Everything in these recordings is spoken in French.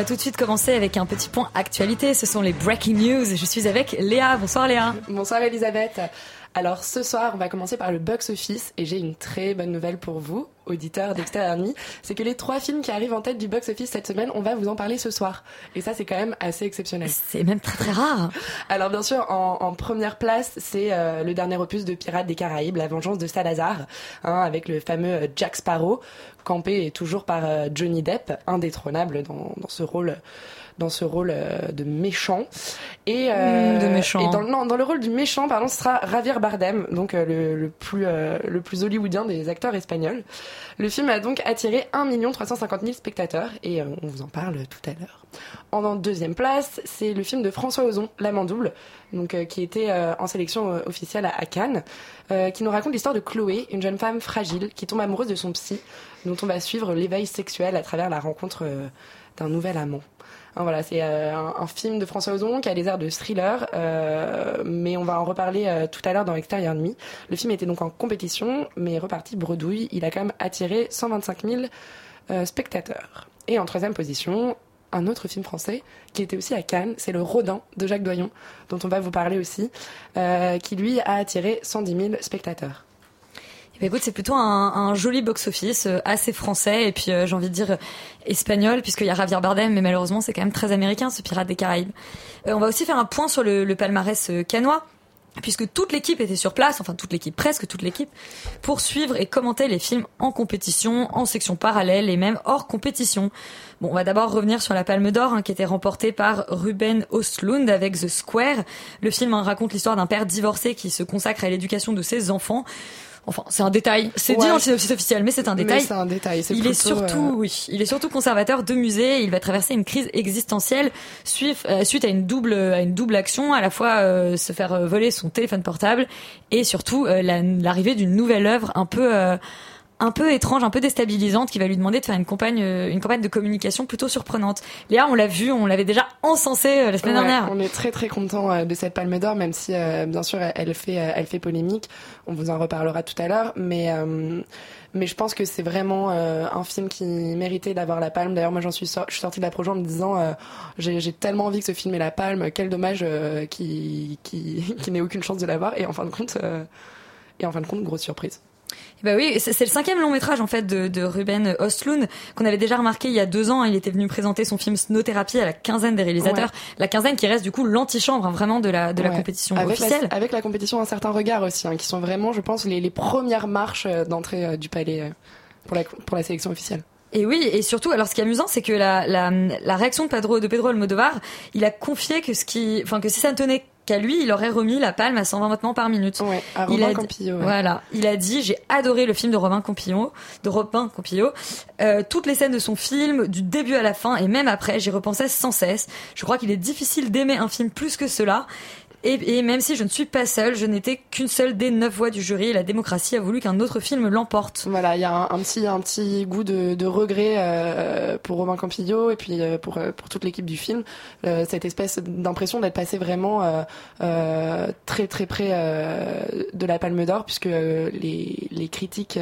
Va tout de suite commencer avec un petit point actualité. Ce sont les breaking news. Je suis avec Léa. Bonsoir Léa. Bonsoir Elisabeth. Alors ce soir, on va commencer par le box-office et j'ai une très bonne nouvelle pour vous, auditeurs d'Extérieur Nuit. C'est que les trois films qui arrivent en tête du box-office cette semaine, on va vous en parler ce soir. Et ça, c'est quand même assez exceptionnel. C'est même très très rare. Alors bien sûr, en, première place, c'est euh, le dernier opus de Pirates des Caraïbes, La Vengeance de Salazar, hein, avec le fameux Jack Sparrow, campé toujours par euh, Johnny Depp, indétrônable dans, dans ce rôle dans ce rôle euh, de méchant. Et, euh, de méchant. Et dans, non, dans le rôle du méchant, pardon, ce sera Javier Bardem, donc euh, le, le, plus le plus hollywoodien des acteurs espagnols. Le film a donc attiré 1 350 000 spectateurs et on vous en parle tout à l'heure. En deuxième place, c'est le film de François Ozon, L'Amant double, donc qui était en sélection officielle à, Cannes, qui nous raconte l'histoire de Chloé, une jeune femme fragile qui tombe amoureuse de son psy, dont on va suivre l'éveil sexuel à travers la rencontre d'un nouvel amant. Hein, voilà, c'est euh, un, film de François Ozon qui a des airs de thriller, euh, mais on va en reparler euh, tout à l'heure dans Extérieur Nuit. Le film était donc en compétition, mais reparti bredouille. Il a quand même attiré 125 000 spectateurs. Et en troisième position, un autre film français qui était aussi à Cannes, c'est Le Rodin de Jacques Doyon, dont on va vous parler aussi, qui lui a attiré 110 000 spectateurs. Bah, écoute, c'est plutôt un, un joli box-office, euh, assez français, et puis euh, j'ai envie de dire espagnol, puisqu'il y a Javier Bardem, mais malheureusement c'est quand même très américain, ce Pirate des Caraïbes. Euh, on va aussi faire un point sur le, le palmarès canois, puisque toute l'équipe était sur place, enfin toute l'équipe, presque toute l'équipe, pour suivre et commenter les films en compétition, en section parallèle et même hors compétition. Bon, on va d'abord revenir sur la Palme d'Or, hein, qui était remportée par Ruben Ostlund avec The Square. Le film hein, raconte l'histoire d'un père divorcé qui se consacre à l'éducation de ses enfants. Enfin, c'est un détail. C'est dit dans le site officiel, mais c'est un détail. C'est un détail. il est surtout, euh, oui, il est surtout conservateur de musée. Il va traverser une crise existentielle suite, euh, suite à une double, à une double action, à la fois euh, se faire voler son téléphone portable et surtout l'arrivée d'une nouvelle œuvre un peu un peu étrange, un peu déstabilisante, qui va lui demander de faire une campagne, une campagne de communication plutôt surprenante. Léa, on l'a vu, on l'avait déjà encensé la semaine dernière. On est très très content de cette Palme d'Or, même si bien sûr elle fait, elle fait polémique. On vous en reparlera tout à l'heure, mais mais je pense que c'est vraiment un film qui méritait d'avoir la palme. D'ailleurs, moi, j'en suis, je suis sortie de la projet en me disant, j'ai tellement envie que ce film ait la palme. Quel dommage qu'il qui, qui n'ait aucune chance de l'avoir. Et en fin de compte, et en fin de compte, grosse surprise. Bah oui, c'est le cinquième long métrage en fait de, de Ruben Ostlund qu'on avait déjà remarqué il y a deux ans. Il était venu présenter son film Snowtherapy à la quinzaine des réalisateurs, la quinzaine qui reste du coup l'antichambre hein, vraiment de la de la compétition officielle. avec la compétition un certain regard aussi, hein, qui sont vraiment, je pense, les, les premières marches euh, d'entrée euh, du palais euh, pour la pour la sélection officielle. Et oui, et surtout, alors ce qui est amusant, c'est que la, la, la réaction de Pedro, de Pedro Almodovar, il a confié que ce qui, enfin que si ça ne tenait qu'à lui, il aurait remis la palme à 120 battements par minute. Ouais, à Robin il Campillo. Voilà, il a dit j'ai adoré le film de Robin Campillo, de Robin Campillo. Euh, toutes les scènes de son film, du début à la fin et même après, j'y repensais sans cesse. Je crois qu'il est difficile d'aimer un film plus que cela. Et, et, même si je ne suis pas seule, je n'étais qu'une seule des neuf voix du jury. La démocratie a voulu qu'un autre film l'emporte. Voilà, il y a un, petit, un petit goût de, regret euh, pour Romain Campillo et puis euh, pour, euh, pour toute l'équipe du film. Cette espèce d'impression d'être passé vraiment très très près de la Palme d'Or, puisque les, les critiques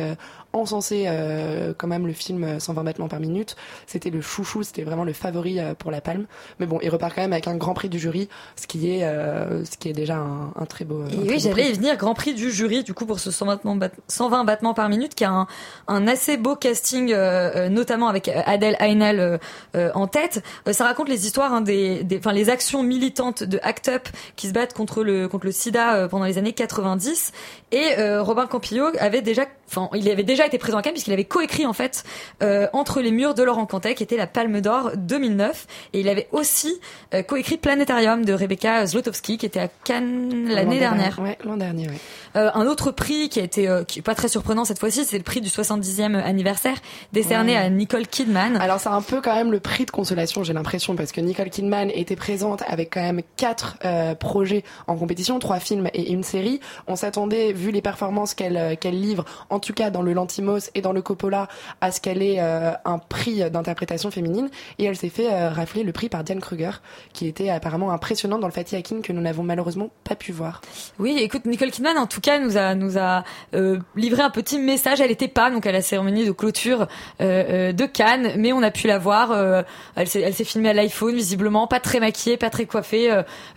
encensé euh, quand même le film 120 battements par minute. C'était le chouchou, c'était vraiment le favori euh, pour la palme. Mais bon, il repart quand même avec un grand prix du jury, ce qui est, euh, ce qui est déjà un, un très beau. Et oui, j'allais y venir, grand prix du jury du coup pour ce 120 battements, par minute, qui a un, un assez beau casting, euh, notamment avec Adèle Haenel en tête. ça raconte les histoires, hein, des, des, enfin les actions militantes de Act Up qui se battent contre le contre le SIDA pendant les années 90. Et Robin Campillo avait déjà, enfin il avait déjà déjà été présent à Cannes puisqu'il avait coécrit en fait euh, Entre les murs de Laurent Cantet qui était la Palme d'Or 2009 et il avait aussi euh, coécrit Planétarium de Rebecca Zlotowski qui était à Cannes l'année dernière. Ouais, l'an dernier. Euh, un autre prix qui a été qui est pas très surprenant cette fois-ci, c'est le prix du 70e anniversaire décerné à Nicole Kidman. Alors c'est un peu quand même le prix de consolation, j'ai l'impression parce que Nicole Kidman était présente avec quand même quatre projets en compétition, trois films et une série. On s'attendait vu les performances qu'elle qu'elle livre, en tout cas dans le et dans le Coppola à ce qu'elle ait euh, un prix d'interprétation féminine et elle s'est fait euh, rafler le prix par Diane Kruger qui était apparemment impressionnante dans le Fatih Akin que nous n'avons malheureusement pas pu voir. Oui, écoute, Nicole Kidman en tout cas nous a euh, livré un petit message. Elle était pas donc à la cérémonie de clôture de Cannes, mais on a pu la voir. Elle s'est filmée à l'iPhone visiblement, pas très maquillée, pas très coiffée,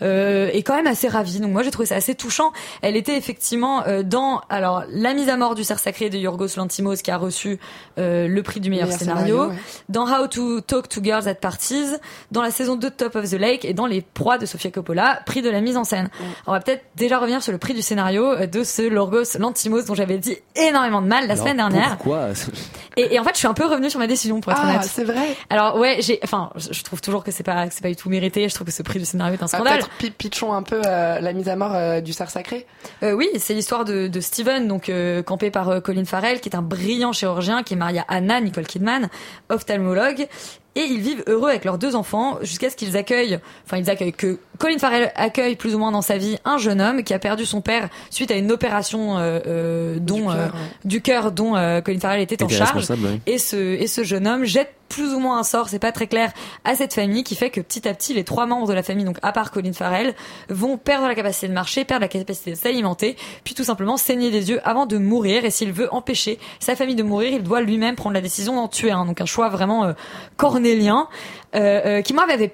et quand même assez ravie. Donc moi j'ai trouvé ça assez touchant. Elle était effectivement dans alors la mise à mort du cerf sacré de Yorgos Lantimos qui a reçu le prix du meilleur, scénario, dans How to Talk to Girls at Parties, dans la saison 2 de Top of the Lake et dans Les Proies de Sofia Coppola, prix de la mise en scène. On va peut-être déjà revenir sur le prix du scénario euh, de ce Lorgos Lantimos dont j'avais dit énormément de mal la semaine dernière. Pourquoi et, et, en fait, je suis un peu revenue sur ma décision pour être ah, honnête. c'est vrai. Alors ouais, j'ai, enfin, je trouve toujours que c'est pas, c'est pas du tout mérité. Je trouve que ce prix du scénario est un scandale. Ah, peut-être pitchons un peu euh, la mise à mort euh, du cerf sacré. Euh, oui, c'est l'histoire de, de Steven, donc campé par Colin Farrell, qui est un brillant chirurgien, qui est marié à Anna Nicole Kidman, ophtalmologue, et ils vivent heureux avec leurs deux enfants jusqu'à ce qu'ils accueillent, enfin ils accueillent que Colin Farrell accueille plus ou moins dans sa vie un jeune homme qui a perdu son père suite à une opération euh, euh dont du cœur euh, dont euh, Colin Farrell était, en charge et ce et ce jeune homme jette plus ou moins un sort, c'est pas très clair, à cette famille qui fait que petit à petit les trois membres de la famille, donc à part Colin Farrell, vont perdre la capacité de marcher, perdre la capacité de s'alimenter, puis tout simplement saigner des yeux avant de mourir. Et s'il veut empêcher sa famille de mourir, il doit lui-même prendre la décision d'en tuer un. Donc un choix vraiment euh, cornélien, euh, euh, qui moi avait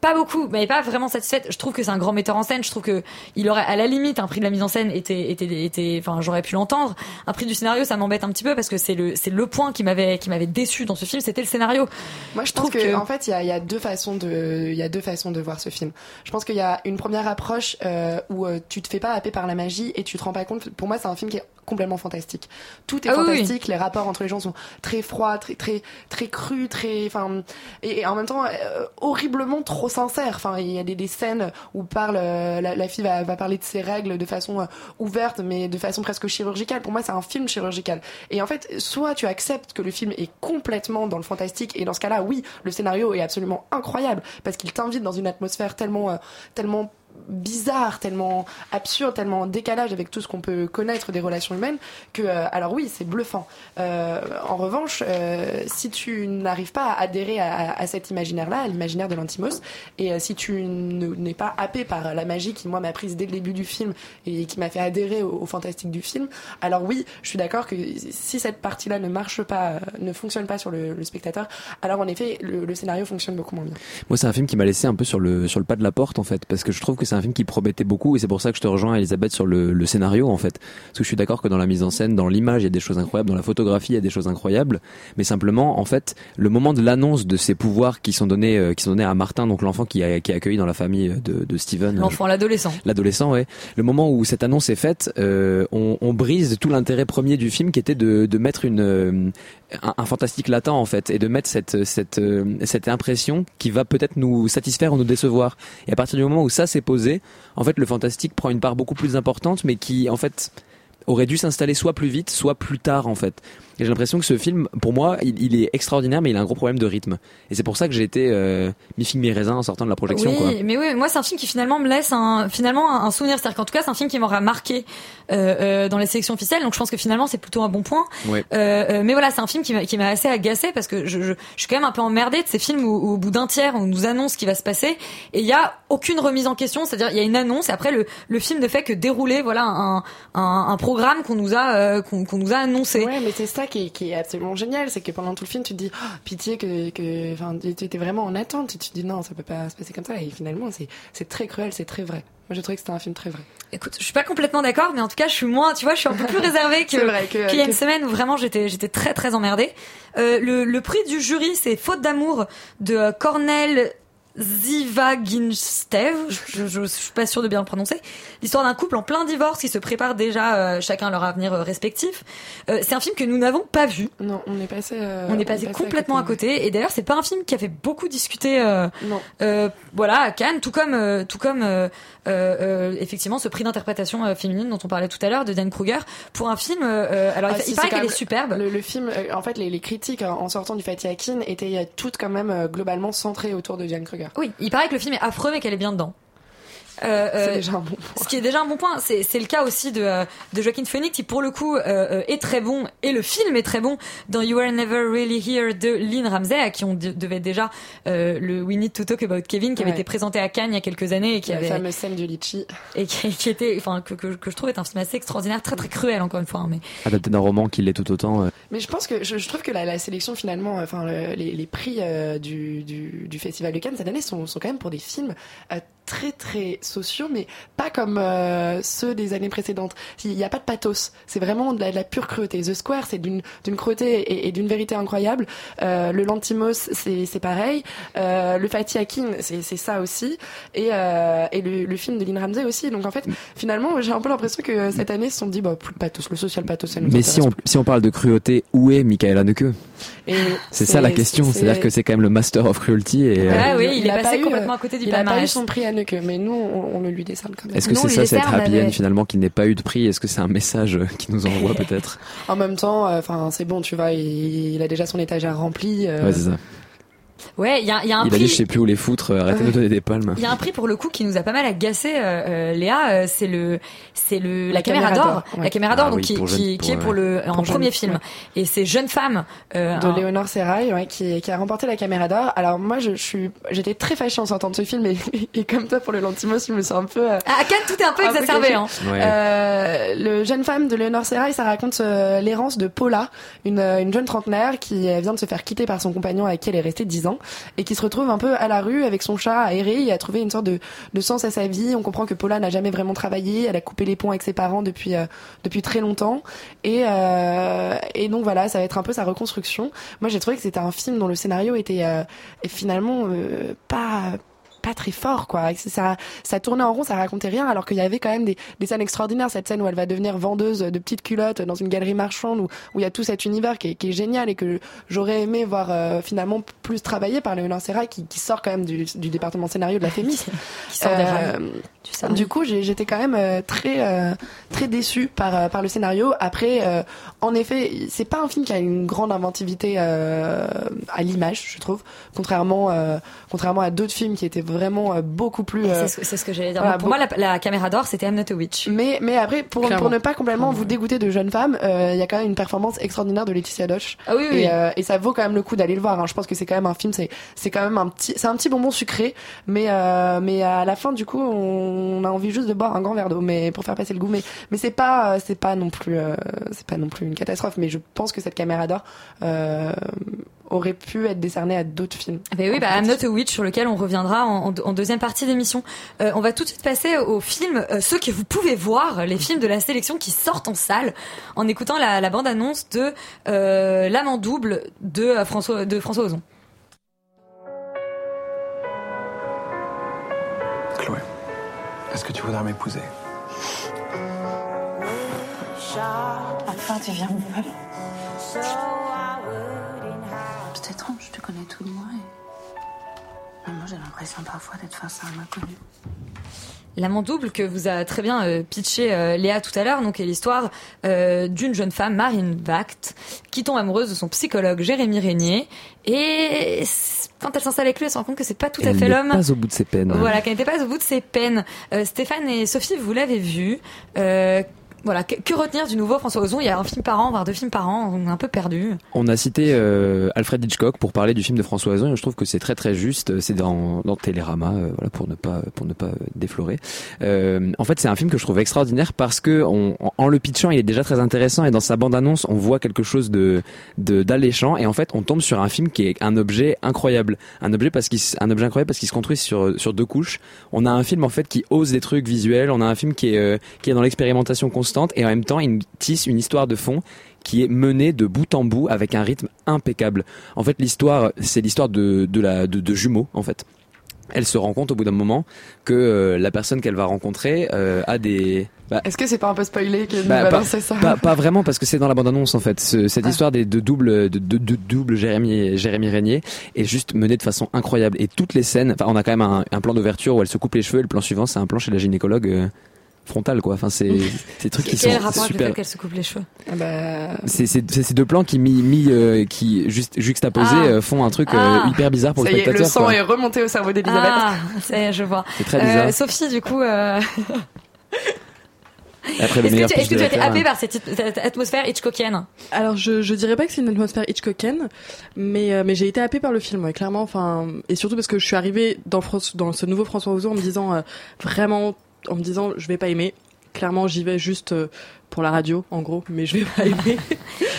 pas beaucoup, mais pas vraiment satisfaite. Je trouve que c'est un grand metteur en scène. Je trouve que il aurait, à la limite, un prix de la mise en scène était, était, était, enfin, j'aurais pu l'entendre. Un prix du scénario, ça m'embête un petit peu parce que c'est le, c'est le point qui m'avait, qui m'avait déçu dans ce film, c'était le scénario. Moi, je, trouve que, en fait, il y a, y a, deux façons de, il y a deux façons de voir ce film. Je pense qu'il y a une première approche euh, où euh, tu te fais pas happer par la magie et tu te rends pas compte. Pour moi, c'est un film qui est complètement fantastique. Tout est ah fantastique, les rapports entre les gens sont très froids, très très très crus, très enfin et, en même temps euh, horriblement trop sincères. Enfin, il y a des, des scènes où parle euh, la, fille va, va, parler de ses règles de façon euh, ouverte mais de façon presque chirurgicale. Pour moi, c'est un film chirurgical. Et en fait, soit tu acceptes que le film est complètement dans le fantastique et dans ce cas-là, oui, le scénario est absolument incroyable parce qu'il t'invite dans une atmosphère tellement tellement bizarre, tellement absurde, tellement en décalage avec tout ce qu'on peut connaître des relations humaines que, euh, alors oui, c'est bluffant. Euh, en revanche, euh, si tu n'arrives pas à adhérer à, cet imaginaire-là, à l'imaginaire de l'Antimos, et si tu n'es pas happé par la magie qui, moi, m'a prise dès le début du film et qui m'a fait adhérer au, fantastique du film, alors oui, je suis d'accord que si cette partie-là ne marche pas, ne fonctionne pas sur le, le spectateur, alors en effet, le, le, scénario fonctionne beaucoup moins bien. Moi, c'est un film qui m'a laissé un peu sur le, sur le pas de la porte, en fait, parce que je trouve que c'est un film qui promettait beaucoup et c'est pour ça que je te rejoins Elisabeth sur le, le, scénario en fait. Parce que je suis d'accord que dans la mise en scène dans l'image il y a des choses incroyables dans la photographie il y a des choses incroyables. Mais simplement en fait le moment de l'annonce de ces pouvoirs qui sont donnés euh, qui sont donnés à Martin donc l'enfant qui, a, qui est accueilli dans la famille de, de Steven l'enfant l'adolescent. l'adolescent ouais. Le moment où cette annonce est faite euh, on, on, brise tout l'intérêt premier du film qui était de, de mettre une euh, un, fantastique latent en fait et de mettre cette cette cette impression qui va peut-être nous satisfaire ou nous décevoir. Et à partir du moment où ça s'est posé en fait, le fantastique prend une part beaucoup plus importante, mais qui, en fait, aurait dû s'installer soit plus vite, soit plus tard, en fait j'ai l'impression que ce film, pour moi, il, est extraordinaire, mais il a un gros problème de rythme. Et c'est pour ça que j'ai été euh, mi figue mi raisin en sortant de la projection. Oui, mais oui, moi c'est un film qui finalement me laisse un, finalement un, souvenir. C'est-à-dire qu'en tout cas, c'est un film qui m'aura marqué euh, euh, dans les sélections officielles. Donc je pense que finalement c'est plutôt un bon point. Ouais. Euh, euh mais voilà, c'est un film qui m'a, qui m'a assez agacé parce que je, je, je, suis quand même un peu emmerdée de ces films où, au bout d'un tiers on nous annonce ce qui va se passer et il y a aucune remise en question. C'est-à-dire il y a une annonce et après le, le film ne fait que dérouler voilà un, un, un programme qu'on nous a euh, qu'on, qu'on nous a annoncé. Ouais, mais c'est ça qui est, qui est absolument génial, c'est que pendant tout le film, tu te dis oh, pitié que, que, enfin, tu étais vraiment en attente. Tu te dis non, ça peut pas se passer comme ça. Et finalement, c'est, c'est très cruel, c'est très vrai. Moi, j'ai trouvé que c'était un film très vrai. Écoute, je suis pas complètement d'accord, mais en tout cas, je suis moins, tu vois, je suis un peu plus réservée qu'il y a une semaine où vraiment j'étais, j'étais très très emmerdée. Euh, le, le prix du jury, c'est Faute d'amour de euh, Cornel Zivaginstev, je, je, je, suis pas sûre de bien le prononcer. L'histoire d'un couple en plein divorce qui se prépare déjà euh, chacun leur avenir euh, respectif. Euh, c'est un film que nous n'avons pas vu. Non, on est passé. on est passé, complètement à côté. Et d'ailleurs, c'est pas un film qui a fait beaucoup discuter. non. voilà, à Cannes, tout comme, tout comme effectivement ce prix d'interprétation féminine dont on parlait tout à l'heure de Dan Kruger pour un film. alors, ah, il, paraît qu'elle est superbe. Le, le film, en fait, les, les, critiques en sortant du Fatih Akin étaient toutes quand même globalement centrées autour de Diane Kruger. Oui, il paraît que le film est affreux mais qu'elle est bien dedans. Euh, euh, déjà un bon point. ce qui est déjà un bon point, c'est c'est le cas aussi de, euh, de Joaquin Phoenix qui pour le coup euh, euh, est très bon et le film est très bon dans You Were Never Really Here de Lynn Ramsey à qui on de- devait déjà euh, le We Need to Talk About Kevin qui avait Ouais. été présenté à Cannes il y a quelques années et qui La avait fameuse scène du litchi. et qui, qui était enfin que, que, que je trouve est un film assez extraordinaire très très cruel encore une fois hein, mais Adapté d'un roman qui l'est tout autant. euh. Mais je pense que je, je trouve que la, la sélection finalement, enfin le- les, les prix euh, du, du, du festival de Cannes cette année sont, sont quand même pour des films euh, très très sociaux, mais pas comme euh, ceux des années précédentes. Il n'y a pas de pathos, c'est vraiment de la, de la pure cruauté. The Square, c'est d'une cruauté et, et d'une vérité incroyable. Euh, le Lantimos, c'est c'est pareil. Euh, le Fatih Akin, c'est c'est ça aussi. Et, et le, le film de Lynn Ramsey aussi. Donc en fait, finalement, j'ai un peu l'impression que cette année, ils se sont dit, bah, plus de pathos, le social pathos, ça nous Mais si on, si on parle de cruauté, où est Michael Haneke C'est ça la question. c'est- C'est-à-dire que c'est quand même le master of cruelty. Et, euh, Ah oui, il, il est a passé pas eu, complètement à côté du il a pas eu son prix à Anneke, mais nous on, on le lui décerne quand même. Est-ce que c'est ça cette happy end finalement qu'il n'ait pas eu de prix? Est-ce que c'est un message euh, qui nous envoie peut-être? En même temps, euh, enfin c'est bon, tu vois, il, il a déjà son étagère remplie. euh, Ouais, c'est ça. Ouais, il y a, il y a un Il a prix. dit je sais plus où les foutre, euh, arrêtez de me donner des palmes. Il y a un prix pour le coup qui nous a pas mal agacé, euh, euh, Léa. c'est le, c'est le la, La caméra, caméra d'or, ouais. la caméra d'or, Ah donc oui, qui, qui, est pour, pour le en premier film. ouais. Et c'est jeune femme. euh, de un- Léonore Serrail, ouais, qui, qui a remporté la caméra d'or. Alors moi, je, je suis, j'étais très fâchée en sortant de ce film, et, et comme toi pour le Lantimos, je me suis un peu. euh, Ah, à Cannes, tout est un peu Un exacerbé. Hein. Ouais. Euh, le jeune femme de Léonore Serrail, ça raconte euh, l'errance de Paula, une, une jeune trentenaire qui vient de se faire quitter par son compagnon avec qui elle est restée dix ans et qui se retrouve un peu à la rue avec son chat errer et à trouver une sorte de, de sens à sa vie. On comprend que Paula n'a jamais vraiment travaillé, elle a coupé les ponts avec ses parents depuis euh, depuis très longtemps et euh, et donc voilà, ça va être un peu sa reconstruction. Moi, j'ai trouvé que c'était un film dont le scénario était euh, finalement euh, pas pas très fort quoi. Et ça ça tournait en rond ça racontait rien alors qu'il y avait quand même des, des scènes extraordinaires. Cette scène où elle va devenir vendeuse de petites culottes dans une galerie marchande où où il y a tout cet univers qui est, qui est génial et que j'aurais aimé voir euh, finalement plus travaillé par Léonore Serra qui, qui sort quand même du, du département scénario de la FEMI Qui sort des rails. Du coup, j'ai- j'étais quand même euh, très euh, très déçue par euh, par le scénario. Après, euh, en effet, c'est pas un film qui a une grande inventivité euh, à l'image, je trouve, contrairement euh, contrairement à d'autres films qui étaient vraiment euh, beaucoup plus. euh, C'est ce, que j'allais dire. voilà, pour moi, la, la caméra d'or, c'était I'm Not a Witch. mais mais après, pour Clairement. pour ne pas complètement vous dégoûter de jeunes femmes, euh, il y a quand même une performance extraordinaire de Laetitia Doche. Ah oui, oui. Et, euh, et ça vaut quand même le coup d'aller le voir. hein. Je pense que c'est quand même un film, c'est c'est quand même un petit, c'est un petit bonbon sucré, mais euh, mais à la fin du coup, on a envie juste de boire un grand verre d'eau, mais pour faire passer le goût. Mais mais c'est pas c'est pas non plus euh, c'est pas non plus une catastrophe. Mais je pense que cette caméra d'or euh, aurait pu être décernée à d'autres films. Ben oui, bah, I'm Not a Witch sur lequel on reviendra en, en- en deuxième partie d'émission. Euh, on va tout de suite passer aux films, euh, ceux que vous pouvez voir, les films de la sélection qui sortent en salle, en écoutant la, la bande-annonce de euh, L'amant double de François de François Ozon. Est-ce que tu voudrais m'épouser? Enfin, tu viens me voir. C'est étrange, tu connais tout de moi et... Moi, j'ai l'impression parfois d'être face à un inconnu. L'amant double que vous a très bien euh, pitché euh, Léa tout à l'heure, donc est l'histoire euh, d'une jeune femme, Marine Vact, qui tombe amoureuse de son psychologue Jérémy Régnier, et quand elle s'installe avec lui, elle se rend compte que c'est pas tout à fait l'homme. pas au bout de ses peines. Voilà, qu'elle n'était pas au bout de ses peines. Stéphane et Sophie, vous l'avez vu. Voilà, que, que retenir du nouveau François Ozon? Il y a un film par an, voire deux films par an. On est un peu perdu. On a cité euh, Alfred Hitchcock pour parler du film de François Ozon et je trouve que c'est très très juste. C'est dans, dans Télérama, euh, voilà pour ne pas pour ne pas déflorer. Euh, en fait, c'est un film que je trouve extraordinaire parce que on, en, le pitchant, il est déjà très intéressant et dans sa bande annonce, on voit quelque chose de de d'alléchant et en fait, on tombe sur un film qui est un objet incroyable, un objet parce un objet incroyable parce qu'il se construit sur sur deux couches. On a un film en fait qui ose des trucs visuels, on a un film qui est euh, qui est dans l'expérimentation constante et en même temps, il tisse une histoire de fond qui est menée de bout en bout avec un rythme impeccable. En fait, l'histoire, c'est l'histoire de, de, la, de, de jumeaux, en fait. Elle se rend compte au bout d'un moment que euh, la personne qu'elle va rencontrer euh, a des... bah, Est-ce que c'est pas un peu spoilé que Bah, pas- ça pas, pas vraiment parce que c'est dans la bande-annonce en fait. Ce- cette Ah. histoire des de double de, de, de double Jérémy Jérémy Régnier est juste menée de façon incroyable et toutes les scènes. Enfin, on a quand même un, un plan d'ouverture où elle se coupe les cheveux. Et le plan suivant, c'est un plan chez la gynécologue. euh, frontale quoi. Enfin c'est des trucs qui Quel sont rapport super. qu'elle se coupe les cheveux Ah bah, C'est c'est c'est ces deux plans qui mis mis euh, qui juste juxtaposés Ah. euh, font un truc euh, Ah. hyper bizarre pour ça le y est, le spectateur. sang quoi. est remonté au cerveau d'Elisabeth. Ah, c'est, je vois. C'est très bizarre. Euh, Sophie, du coup, euh, Après le est-ce meilleur que tu, est-ce que tu as été la happé Terre. par cette, cette atmosphère Hitchcockienne Alors je, je dirais pas que c'est une atmosphère Hitchcockienne, mais euh, mais j'ai été happée par le film, ouais, clairement. Enfin et surtout parce que je suis arrivée dans Fran- dans ce nouveau François Ozon en me disant euh, vraiment en me disant je vais pas aimer. Clairement j'y vais juste euh, pour la radio en gros, mais je vais pas aimer.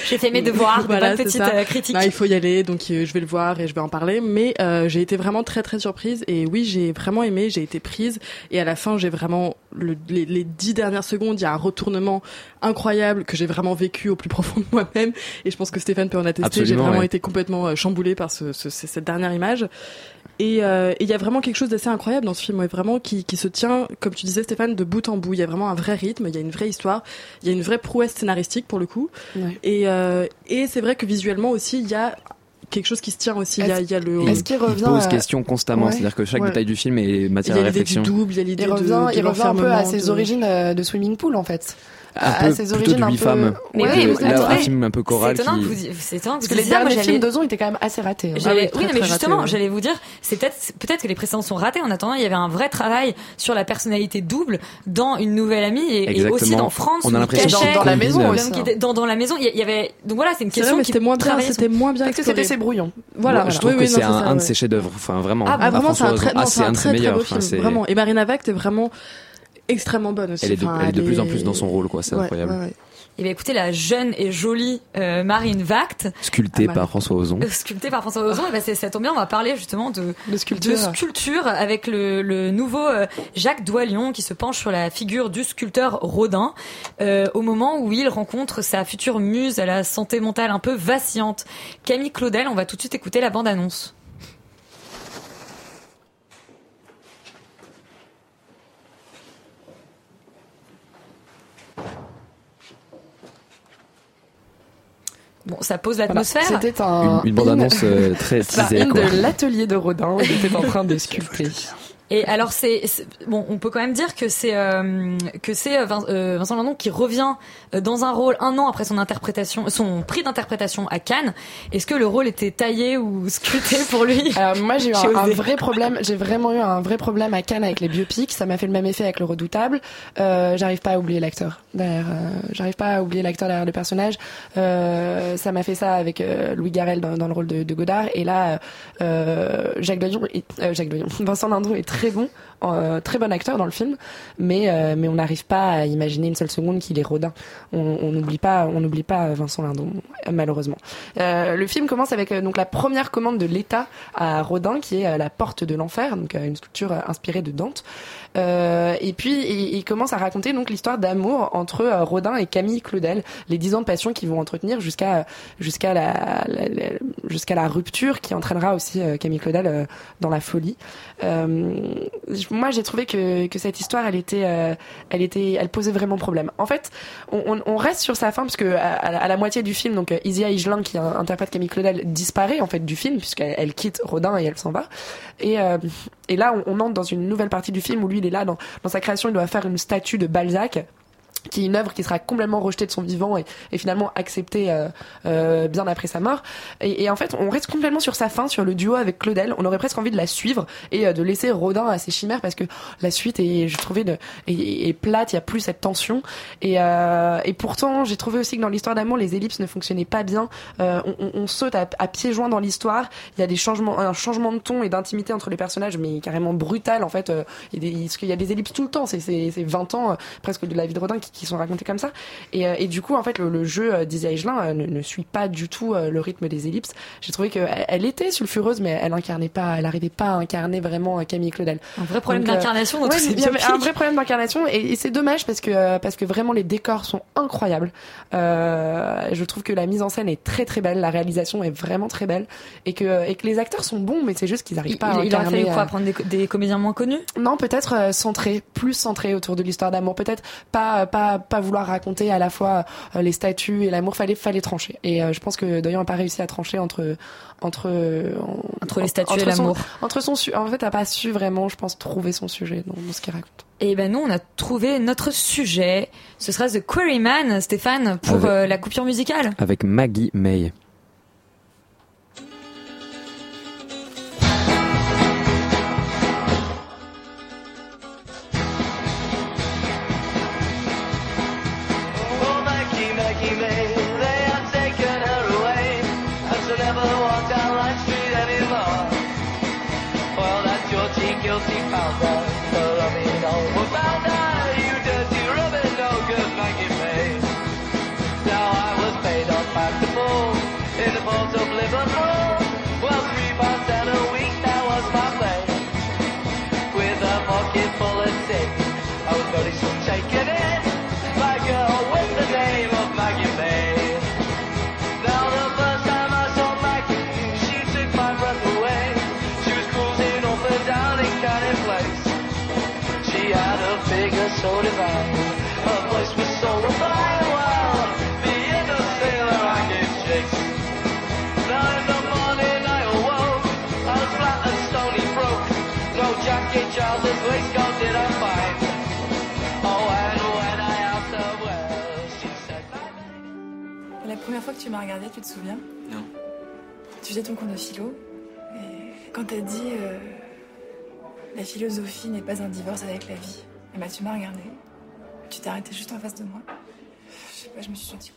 J'ai fait mes devoirs, de Voilà, ça. euh, critiques. Non, il faut y aller, donc euh, je vais le voir et je vais en parler. Mais euh, j'ai été vraiment très très surprise et oui, j'ai vraiment aimé, j'ai été prise et à la fin, j'ai vraiment le- les, les dix dernières secondes, il y a un retournement incroyable que j'ai vraiment vécu au plus profond de moi-même et je pense que Stéphane peut en attester. J'ai vraiment ouais. été complètement chamboulée par ce- ce- cette dernière image. Et euh, et il y a vraiment quelque chose d'assez incroyable dans ce film, ouais, vraiment qui, qui se tient, comme tu disais Stéphane, de bout en bout. Il y a vraiment un vrai rythme, il y a une vraie histoire, il y a une vraie prouesse scénaristique pour le coup. Ouais. Et, euh, et c'est vrai que visuellement aussi, il y a quelque chose qui se tient aussi. Il y a, il y a le, Est-ce qu'il Il revient pose à- question constamment, Ouais. c'est-à-dire que chaque Ouais. détail du film est il matière y à a l'idée du réflexion. double, il y a l'idée Il de, revient, de il revient un peu à ses de- origines euh, de Swimming Pool en fait. Un à peu ses plutôt origines de un huit peu- femmes. Mais oui, c'est un film un peu C'est choral étonnant qui que vous, c'est étonnant que Parce vous que les. Moi, derniers films d'Ozon étaient quand même assez ratés. hein. Ah oui, très, oui, non, mais justement, j'allais vous dire, c'est peut-être, peut-être que les précédents sont ratés. En attendant, il y avait un vrai travail sur la personnalité double dans une nouvelle amie et, aussi dans France. On a l'impression Dans- dans la maison était- dans, dans la maison, il y- avait, donc voilà, c'est une C'est question vrai, mais qui c'était moins bien, c'était moins bien Parce que c'était ses brouillons. Voilà, je trouve oui, que c'est un, de ses chefs-d'œuvre. Enfin, vraiment. Ah, Ah, vraiment, c'est un très, Ah, c'est très très beau film, c'est- vraiment. Et Marina Vact est vraiment extrêmement bonne aussi. Elle est de, Enfin, elle est de plus en plus dans son rôle, quoi. C'est Ouais, incroyable. ouais, ouais. Et bien écoutez, la jeune et jolie euh, Marine Vact, Ah, bah. par François Ozon. euh, sculptée par François Ozon, et ben c'est ça tombe bien, on va parler justement de De de sculpture. avec le, le nouveau euh, Jacques Doilion qui se penche sur la figure du sculpteur Rodin euh, au moment où il rencontre sa future muse à la santé mentale un peu vacillante. Camille Claudel, on va tout de suite écouter la bande-annonce. Bon, ça pose Voilà. l'atmosphère. C'était un. Une, une bande-annonce euh, très teasée, de l'atelier de Rodin. Il était en train de sculpter. Et alors c'est bon, on peut quand même dire que c'est euh, que c'est euh, euh, Vincent Lindon qui revient dans un rôle un an après son interprétation, son prix d'interprétation à Cannes. Est-ce que le rôle était taillé ou sculpté pour lui? Alors moi j'ai eu un, vrai problème, j'ai vraiment eu un vrai problème à Cannes avec les biopics, ça m'a fait le même effet avec le redoutable. Euh, j'arrive pas à oublier l'acteur derrière, euh, j'arrive pas à oublier l'acteur derrière le personnage. Ça m'a fait ça avec Louis Garrel dans, dans le rôle de, de Godard et là Jacques Doyon, Jacques Doyon, Vincent Lindon est très bon, euh, très bon acteur dans le film, mais euh, mais on n'arrive pas à imaginer une seule seconde qu'il est Rodin. On n'oublie pas, on n'oublie pas Vincent Lindon malheureusement. Euh, le film commence avec euh, donc la première commande de l'État à Rodin, qui est euh, la porte de l'enfer, donc euh, une sculpture euh, inspirée de Dante. Euh, et puis il, commence à raconter donc l'histoire d'amour entre euh, Rodin et Camille Claudel, les dix ans de passion qu'ils vont entretenir jusqu'à jusqu'à la, jusqu'à la rupture qui entraînera aussi euh, Camille Claudel euh, dans la folie. Euh, moi j'ai trouvé que, que cette histoire elle était euh, elle était elle posait vraiment problème. En fait on, reste sur sa fin parce que à, la- moitié du film donc euh, Isia Higelin qui interprète Camille Claudel disparaît en fait du film puisqu'elle elle quitte Rodin et elle s'en va et euh, et là on, on entre dans une nouvelle partie du film où lui il est là dans, dans sa création il doit faire une statue de Balzac qui est une œuvre qui sera complètement rejetée de son vivant et, et finalement acceptée euh, euh, bien après sa mort. Et, et en fait, on reste complètement sur sa fin, sur le duo avec Claudel. On aurait presque envie de la suivre et euh, de laisser Rodin à ses chimères parce que la suite est, je trouvais, de, est, est plate. Il y a plus cette tension. Et, euh, et pourtant, j'ai trouvé aussi que dans l'histoire d'amour, les ellipses ne fonctionnaient pas bien. Euh, on, on- on saute à, à pieds joints dans l'histoire. Il y a des changements, un changement de ton et d'intimité entre les personnages, mais carrément brutal en fait. Il y a des, y a des ellipses tout le temps. C'est c'est c'est 20 ans presque de la vie de Rodin qui, qui sont racontés comme ça. Et, euh, et du coup, en fait, le, le jeu euh, d'Isia Higelin euh, ne, ne suit pas du tout le rythme des ellipses. J'ai trouvé qu'elle elle était sulfureuse, mais elle incarnait pas, elle arrivait pas à incarner vraiment Camille Claudel. Un vrai problème d'incarnation dans Ouais, tous ces il un vrai problème d'incarnation et, et c'est dommage parce que parce que vraiment les décors sont incroyables. Euh, je trouve que la mise en scène est très très belle, la réalisation est vraiment très belle et que et que les acteurs sont bons, mais c'est juste qu'ils Il, arrivent pas à il- il aurait fallu quoi prendre des, des comédiens moins connus? Non, peut-être centré, plus centré autour de l'histoire d'amour. Peut-être pas, pas pas pas vouloir raconter à la fois euh, les statuts et l'amour, fallait fallait trancher. Et euh, je pense que d'ailleurs n'a pas réussi à trancher entre entre entre les statuts et l'amour. Entre son en fait, a pas su vraiment, je pense, trouver son sujet dans, dans ce qu'il raconte. Et ben nous, on a trouvé notre sujet. Ce sera The Quarryman, Stéphane, pour la coupure musicale. Avec Maggie May. Fois que tu m'as regardé, tu te souviens? Non. Tu faisais ton cours de philo. Et quand t'as dit euh, la philosophie n'est pas un divorce avec la vie, et bah tu m'as regardé. Tu t'es arrêté juste en face de moi. Je sais pas, je me suis sentie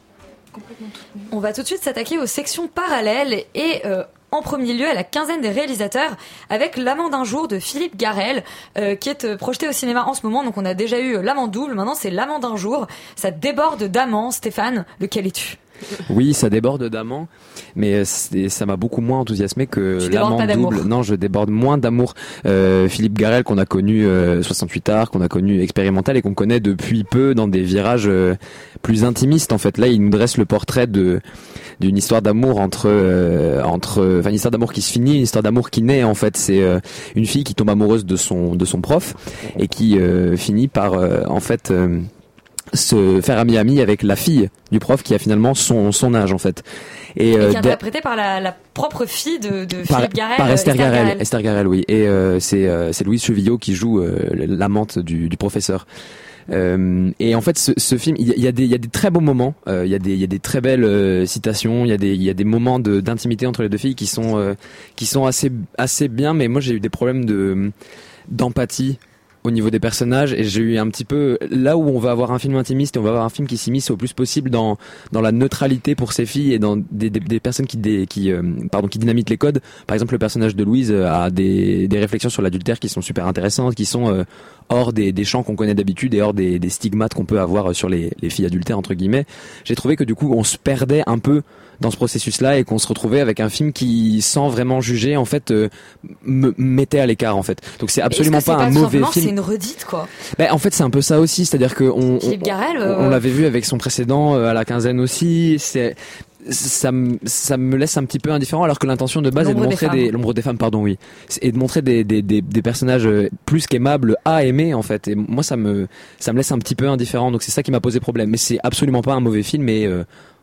complètement toute nue. On va tout de suite s'attaquer aux sections parallèles et euh, en premier lieu à la quinzaine des réalisateurs avec L'amant d'un jour de Philippe Garel euh, qui est projeté au cinéma en ce moment. Donc on a déjà eu L'amant double, maintenant c'est L'amant d'un jour. Ça déborde d'amants. Stéphane, lequel es-tu? Oui, ça déborde d'amant, mais euh, ça m'a beaucoup moins enthousiasmé que l'amant double. Non, je déborde moins d'amour. Euh, Philippe Garel qu'on a connu 68 euh, art, qu'on a connu expérimental et qu'on connaît depuis peu dans des virages plus intimistes. En fait, là, il nous dresse le portrait de d'une histoire d'amour entre entre enfin une histoire d'amour qui se finit, une histoire d'amour qui naît. En fait, c'est une fille qui tombe amoureuse de son de son prof et qui finit par en fait se faire ami-ami avec la fille du prof qui a finalement son, son âge en fait. Et, et euh, qui est interprétée par la, la, propre fille de, de Philippe Garel. Par Esther, Garel, Esther Garel, oui. Et euh, c'est euh, c'est Louise Chevillot qui joue l'amante du, du professeur. Euh, et en fait, ce, ce film, il y, y, a des, il y a des très beaux moments, il y a des, il y a des très belles citations, il y a des, il y a des moments d'intimité entre les deux filles qui sont, qui sont assez, assez bien. Mais moi, j'ai eu des problèmes de d'empathie au niveau des personnages et j'ai eu un petit peu là où on va avoir un film intimiste et on va avoir un film qui s'immisce au plus possible dans dans la neutralité pour ses filles et dans des, des, des personnes qui qui euh, pardon qui dynamitent les codes. Par exemple le personnage de Louise euh, a des des réflexions sur l'adultère qui sont super intéressantes qui sont euh, hors des, des champs qu'on connaît d'habitude et hors des, des stigmates qu'on peut avoir sur les, les filles adultères entre guillemets. J'ai trouvé que du coup on se perdait un peu dans ce processus-là et qu'on se retrouvait avec un film qui, sans vraiment juger, en fait, euh, me mettait à l'écart, en fait. Donc c'est absolument pas, un mauvais film. C'est une redite, quoi. Ben, en fait, c'est un peu ça aussi, c'est-à-dire que on, on, euh, l'avait vu avec son précédent euh, à la quinzaine aussi. C'est ça me, ça me laisse un petit peu indifférent alors que l'intention de base est de montrer des l'ombre des femmes pardon oui. Et de montrer des, des, des, des personnages plus qu'aimables à aimer en fait. Et moi ça me ça me laisse un petit peu indifférent donc c'est ça qui m'a posé problème. Mais c'est absolument pas un mauvais film mais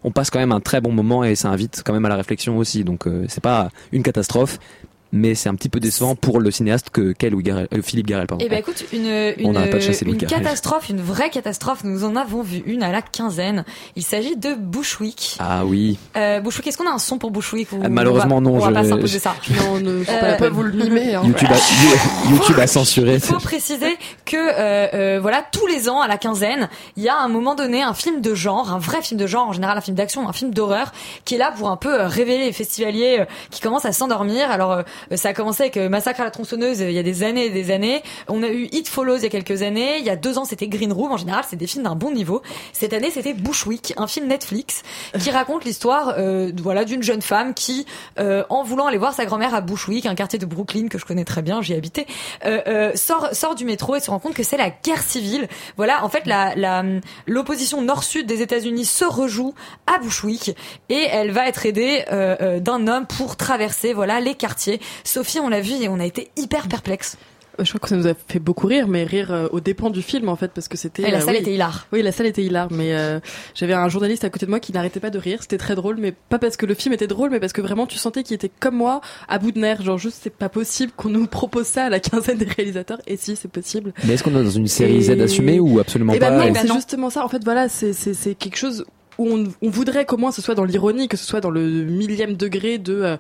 on passe quand même un très bon moment et ça invite quand même à la réflexion aussi. Donc euh, c'est pas une catastrophe, mais c'est un petit peu décevant pour le cinéaste que quel ou euh, Philippe Garel pardon. Eh ben écoute une une, une catastrophe, une vraie catastrophe, nous en avons vu une à la quinzaine. Il s'agit de Bushwick. Ah oui. Euh, Bushwick, est-ce qu'on a un son pour Bushwick ou ah, Malheureusement non, on va, je pas s'imposer ça. non, ne euh, pas vous le mimer. Hein. YouTube a, YouTube a censuré. Il faut préciser que euh, euh, voilà tous les ans à la quinzaine, il y a à un moment donné un film de genre, un vrai film de genre, en général un film d'action, un film d'horreur, qui est là pour un peu révéler les festivaliers qui commencent à s'endormir. Alors euh, ça a commencé avec euh, Massacre à la tronçonneuse euh, il y a des années et des années. On a eu It Follows il y a quelques années. Il y a deux ans, c'était Green Room. En général, c'est des films d'un bon niveau. Cette année, c'était Bushwick, un film Netflix qui raconte l'histoire, euh, voilà, d'une jeune femme qui, en voulant aller voir sa grand-mère à Bushwick, un quartier de Brooklyn que je connais très bien, j'y habité, euh, sort sort du métro et se rend compte que c'est la guerre civile. Voilà, en fait, la l'opposition nord-sud des États-Unis se rejoue à Bushwick et elle va être aidée d'un homme pour traverser, voilà, les quartiers. Sophie, on l'a vu et on a été hyper perplexe. Euh, Je crois que ça nous a fait beaucoup rire, mais rire euh, aux dépens du film en fait, parce que c'était. Et la euh, salle oui. était hilar. Oui, la salle était hilar, mais euh, j'avais un journaliste à côté de moi qui n'arrêtait pas de rire. C'était très drôle, mais pas parce que le film était drôle, mais parce que vraiment tu sentais qu'il était comme moi, à bout de nerfs. Genre juste, c'est pas possible qu'on nous propose ça à la quinzaine des réalisateurs. Et si, c'est possible. Mais est-ce qu'on est dans une série Et- Z assumée ou absolument Et pas ben non, Eh ben c'est non. justement ça. En fait, voilà, c'est c'est c'est quelque chose où on, on voudrait qu'au moins ce soit dans l'ironie, que ce soit dans le millième degré de euh,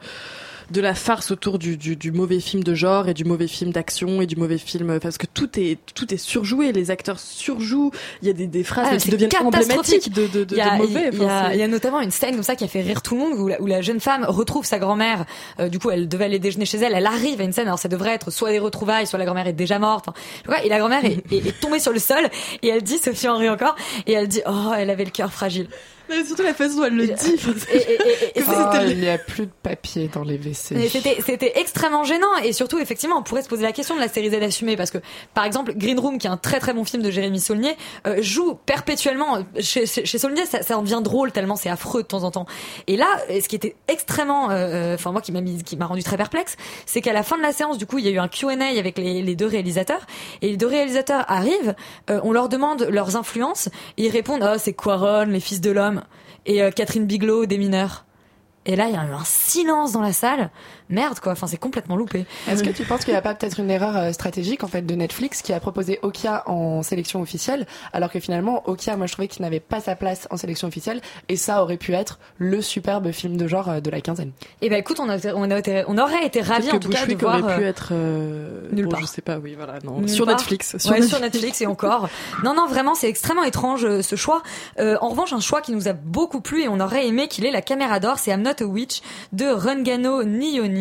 de la farce autour du, du, du mauvais film de genre et du mauvais film d'action et du mauvais film parce que tout est tout est surjoué les acteurs surjouent il y a des, des phrases Ah, qui deviennent emblématiques de, de, de, a, de mauvais il y Enfin, y a notamment une scène comme ça qui a fait rire tout le monde où la, où la jeune femme retrouve sa grand-mère. Euh, du coup, elle devait aller déjeuner chez elle. Elle arrive à une scène. Alors, ça devrait être soit des retrouvailles, soit la grand-mère est déjà morte. Enfin, et la grand-mère est, est- est tombée sur le sol et elle dit, Sophie Henry encore, et elle dit, oh, elle avait le cœur fragile. Mais surtout la façon dont elle le dit Et, et- Oh, c'était- il n'y a plus de papier dans les WC. Mais c'était c'était extrêmement gênant. Et surtout effectivement on pourrait se poser la question de la série Z assumée parce que par exemple Green Room qui est un très très bon film de Jérémy Saulnier euh, joue perpétuellement euh, chez, chez, chez Saulnier ça, ça en devient drôle tellement c'est affreux de temps en temps. Et là euh, ce qui était extrêmement euh, euh, enfin moi qui m'a mis qui m'a rendu très perplexe c'est qu'à la fin de la séance du coup il y a eu un Q&A avec les, les deux réalisateurs. Et les deux réalisateurs arrivent euh, on leur demande leurs influences. Et ils répondent oh c'est Quaron les fils de l'homme et euh, Catherine Bigelow des mineurs et là, il y a eu un silence dans la salle. Merde, quoi. Enfin, c'est complètement loupé. Est-ce que tu penses qu'il n'y a pas peut-être une erreur euh, stratégique en fait de Netflix qui a proposé Okia en sélection officielle alors que finalement Okia moi je trouvais qu'il n'avait pas sa place en sélection officielle et ça aurait pu être le superbe film de genre euh, de la quinzaine. Eh ben, écoute, on, a, on, a été- on aurait été ravis, en tout cas, de voir. aurait pu euh, être euh, nulle bon, part. je sais pas oui voilà non sur part. Netflix ouais, sur Netflix et encore. Non, non, vraiment, c'est extrêmement étrange ce choix. Euh, en revanche, un choix qui nous a beaucoup plu et on aurait aimé qu'il ait la caméra d'or, c'est I'm Not a Witch de Rungano Nioni.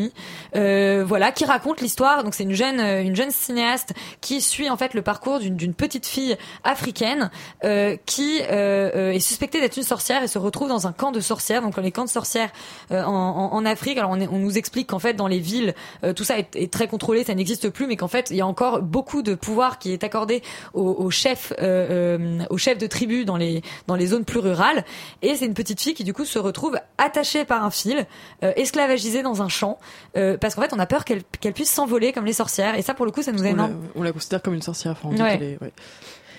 Euh, voilà, qui raconte l'histoire. Donc c'est une jeune, euh, une jeune cinéaste qui suit en fait le parcours d'une petite fille africaine euh, qui euh, euh, est suspectée d'être une sorcière et se retrouve dans un camp de sorcières. Donc les camps de sorcières en, en, en Afrique. Alors on, est- on nous explique qu'en fait dans les villes tout ça est, est très contrôlé, ça n'existe plus, mais qu'en fait il y a encore beaucoup de pouvoir qui est accordé aux, aux chefs, aux chefs de tribus dans les dans les zones plus rurales. Et c'est une petite fille qui du coup se retrouve attachée par un fil, euh, esclavagisée dans un champ, euh, parce qu'en fait on a peur qu'elle qu'elle puisse s'envoler comme les sorcières. Et ça pour le coup ça nous a on la, énorme. on la considère comme une sorcière enfin, Ouais. est- ouais.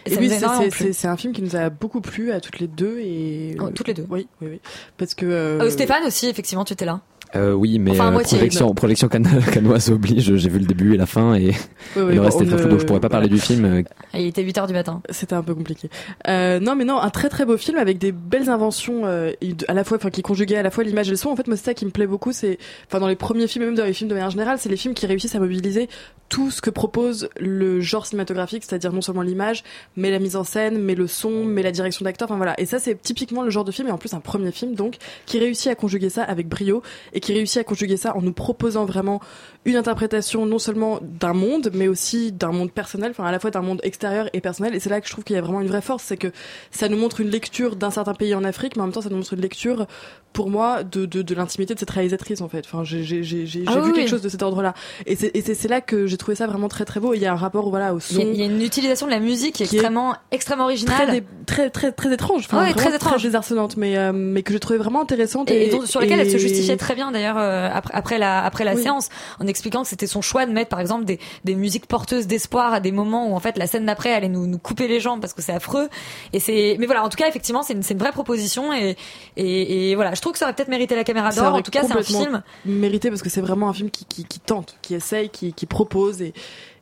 Et oui, c'est- un film qui nous a beaucoup plu à toutes les deux et Oh, toutes les deux. Oui, oui, oui. Parce que euh, Euh, Stéphane aussi effectivement tu étais là. Euh, oui, mais Enfin, euh, projection, projection can- canoise oblige. J'ai vu le début et la fin et ouais, ouais, le reste on est très flou, ne- donc je pourrais pas voilà. parler du film. euh, Et il était 8 heures du matin. C'était un peu compliqué. Euh, non, mais non, un très très beau film avec des belles inventions euh, et à la fois, enfin, qui conjuguaient à la fois l'image et le son. En fait, moi, c'est ça qui me plaît beaucoup. C'est, enfin, dans les premiers films, et même dans les films de manière générale, c'est les films qui réussissent à mobiliser tout ce que propose le genre cinématographique, c'est-à-dire non seulement l'image, mais la mise en scène, mais le son, mais la direction d'acteur. Enfin voilà. Et ça, c'est typiquement le genre de film, et en plus un premier film, donc, qui réussit à conjuguer ça avec brio et qui réussit à conjuguer ça en nous proposant vraiment une interprétation non seulement d'un monde, mais aussi d'un monde personnel, enfin à la fois d'un monde extérieur et personnel. Et c'est là que je trouve qu'il y a vraiment une vraie force, c'est que ça nous montre une lecture d'un certain pays en Afrique, mais en même temps ça nous montre une lecture, pour moi, de, de, de l'intimité de cette réalisatrice en fait. Enfin, j'ai j'ai j'ai j'ai Ah vu oui. quelque chose de cet ordre-là. Et c'est et là que j'ai trouvé ça vraiment très très beau. Il y a un rapport voilà au son. il y a une utilisation de la musique qui est extrêmement extrêmement originale. Très, très très très étrange, enfin Ouais, très étrange. désarçonnante, mais euh, mais que j'ai trouvé vraiment intéressante et, et dont- sur laquelle elle se et- justifiait très bien d'ailleurs euh, après, après la après la Oui. séance en expliquant que c'était son choix de mettre par exemple des, des musiques porteuses d'espoir à des moments où en fait la scène d'après allait nous, nous couper les jambes parce que c'est affreux et c'est mais voilà en tout cas effectivement c'est une, c'est une vraie proposition et, et, et voilà je trouve que ça aurait peut-être mérité la caméra d'or en tout cas c'est un film mérité parce que c'est vraiment un film qui, qui, qui tente, qui essaye, qui, qui propose et,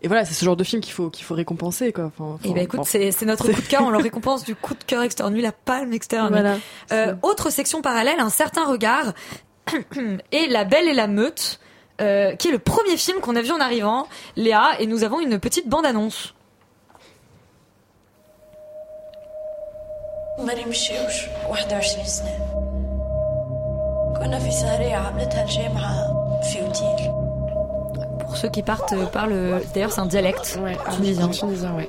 et voilà, c'est ce genre de film qu'il faut qu'il faut récompenser quoi. Enfin, et enfin, ben écoute bon. c'est c'est notre coup de cœur on le récompense du coup de cœur externe lui la palme externe voilà. Euh, autre section parallèle, un certain regard et La Belle et la Meute, euh, qui est le premier film qu'on a vu en arrivant, Léa, et nous avons une petite bande-annonce. ما نمشيوش 21 سنة كنا في سهرية عملتها الجامعة في اوتيل Pour ceux qui partent euh, par le... D'ailleurs, c'est un dialecte. Ouais, Tunisien. tunisien, ouais.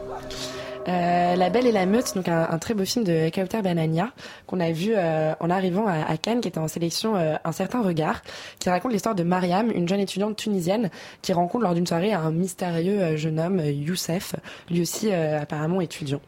Euh, la Belle et la Meute, donc un, très beau film de Kauter Banania qu'on a vu euh, en arrivant à, Cannes, qui était en sélection euh, Un certain regard, qui raconte l'histoire de Mariam, une jeune étudiante tunisienne qui rencontre lors d'une soirée un mystérieux euh, jeune homme, Youssef, lui aussi euh, apparemment étudiant.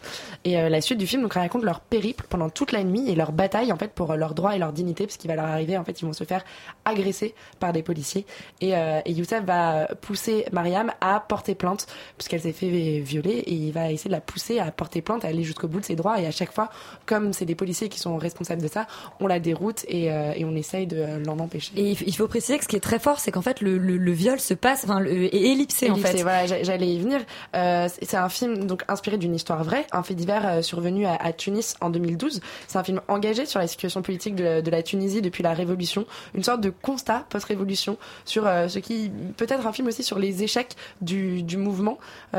Et la suite du film donc raconte leur périple pendant toute la nuit et leur bataille en fait pour leurs droits et leur dignité, parce qu'il va leur arriver en fait ils vont se faire agresser par des policiers et, et Youssef va pousser Mariam à porter plainte puisqu'elle s'est fait violer et il va essayer de la pousser à porter plainte, à aller jusqu'au bout de ses droits et à chaque fois, comme c'est des policiers qui sont responsables de ça, on la déroute et, euh, et on essaye de l'en empêcher. Et il faut préciser que ce qui est très fort, c'est qu'en fait le, le, le viol se passe, enfin, est ellipsé en fait. Voilà, j'a- j'allais y venir. Euh, c'est un film donc inspiré d'une histoire vraie, un fait divers euh, survenu à, à Tunis en 2012. C'est un film engagé sur la situation politique de, de la Tunisie depuis la révolution, une sorte de constat post-révolution sur euh, ce qui peut-être un film aussi sur les échecs du, du mouvement,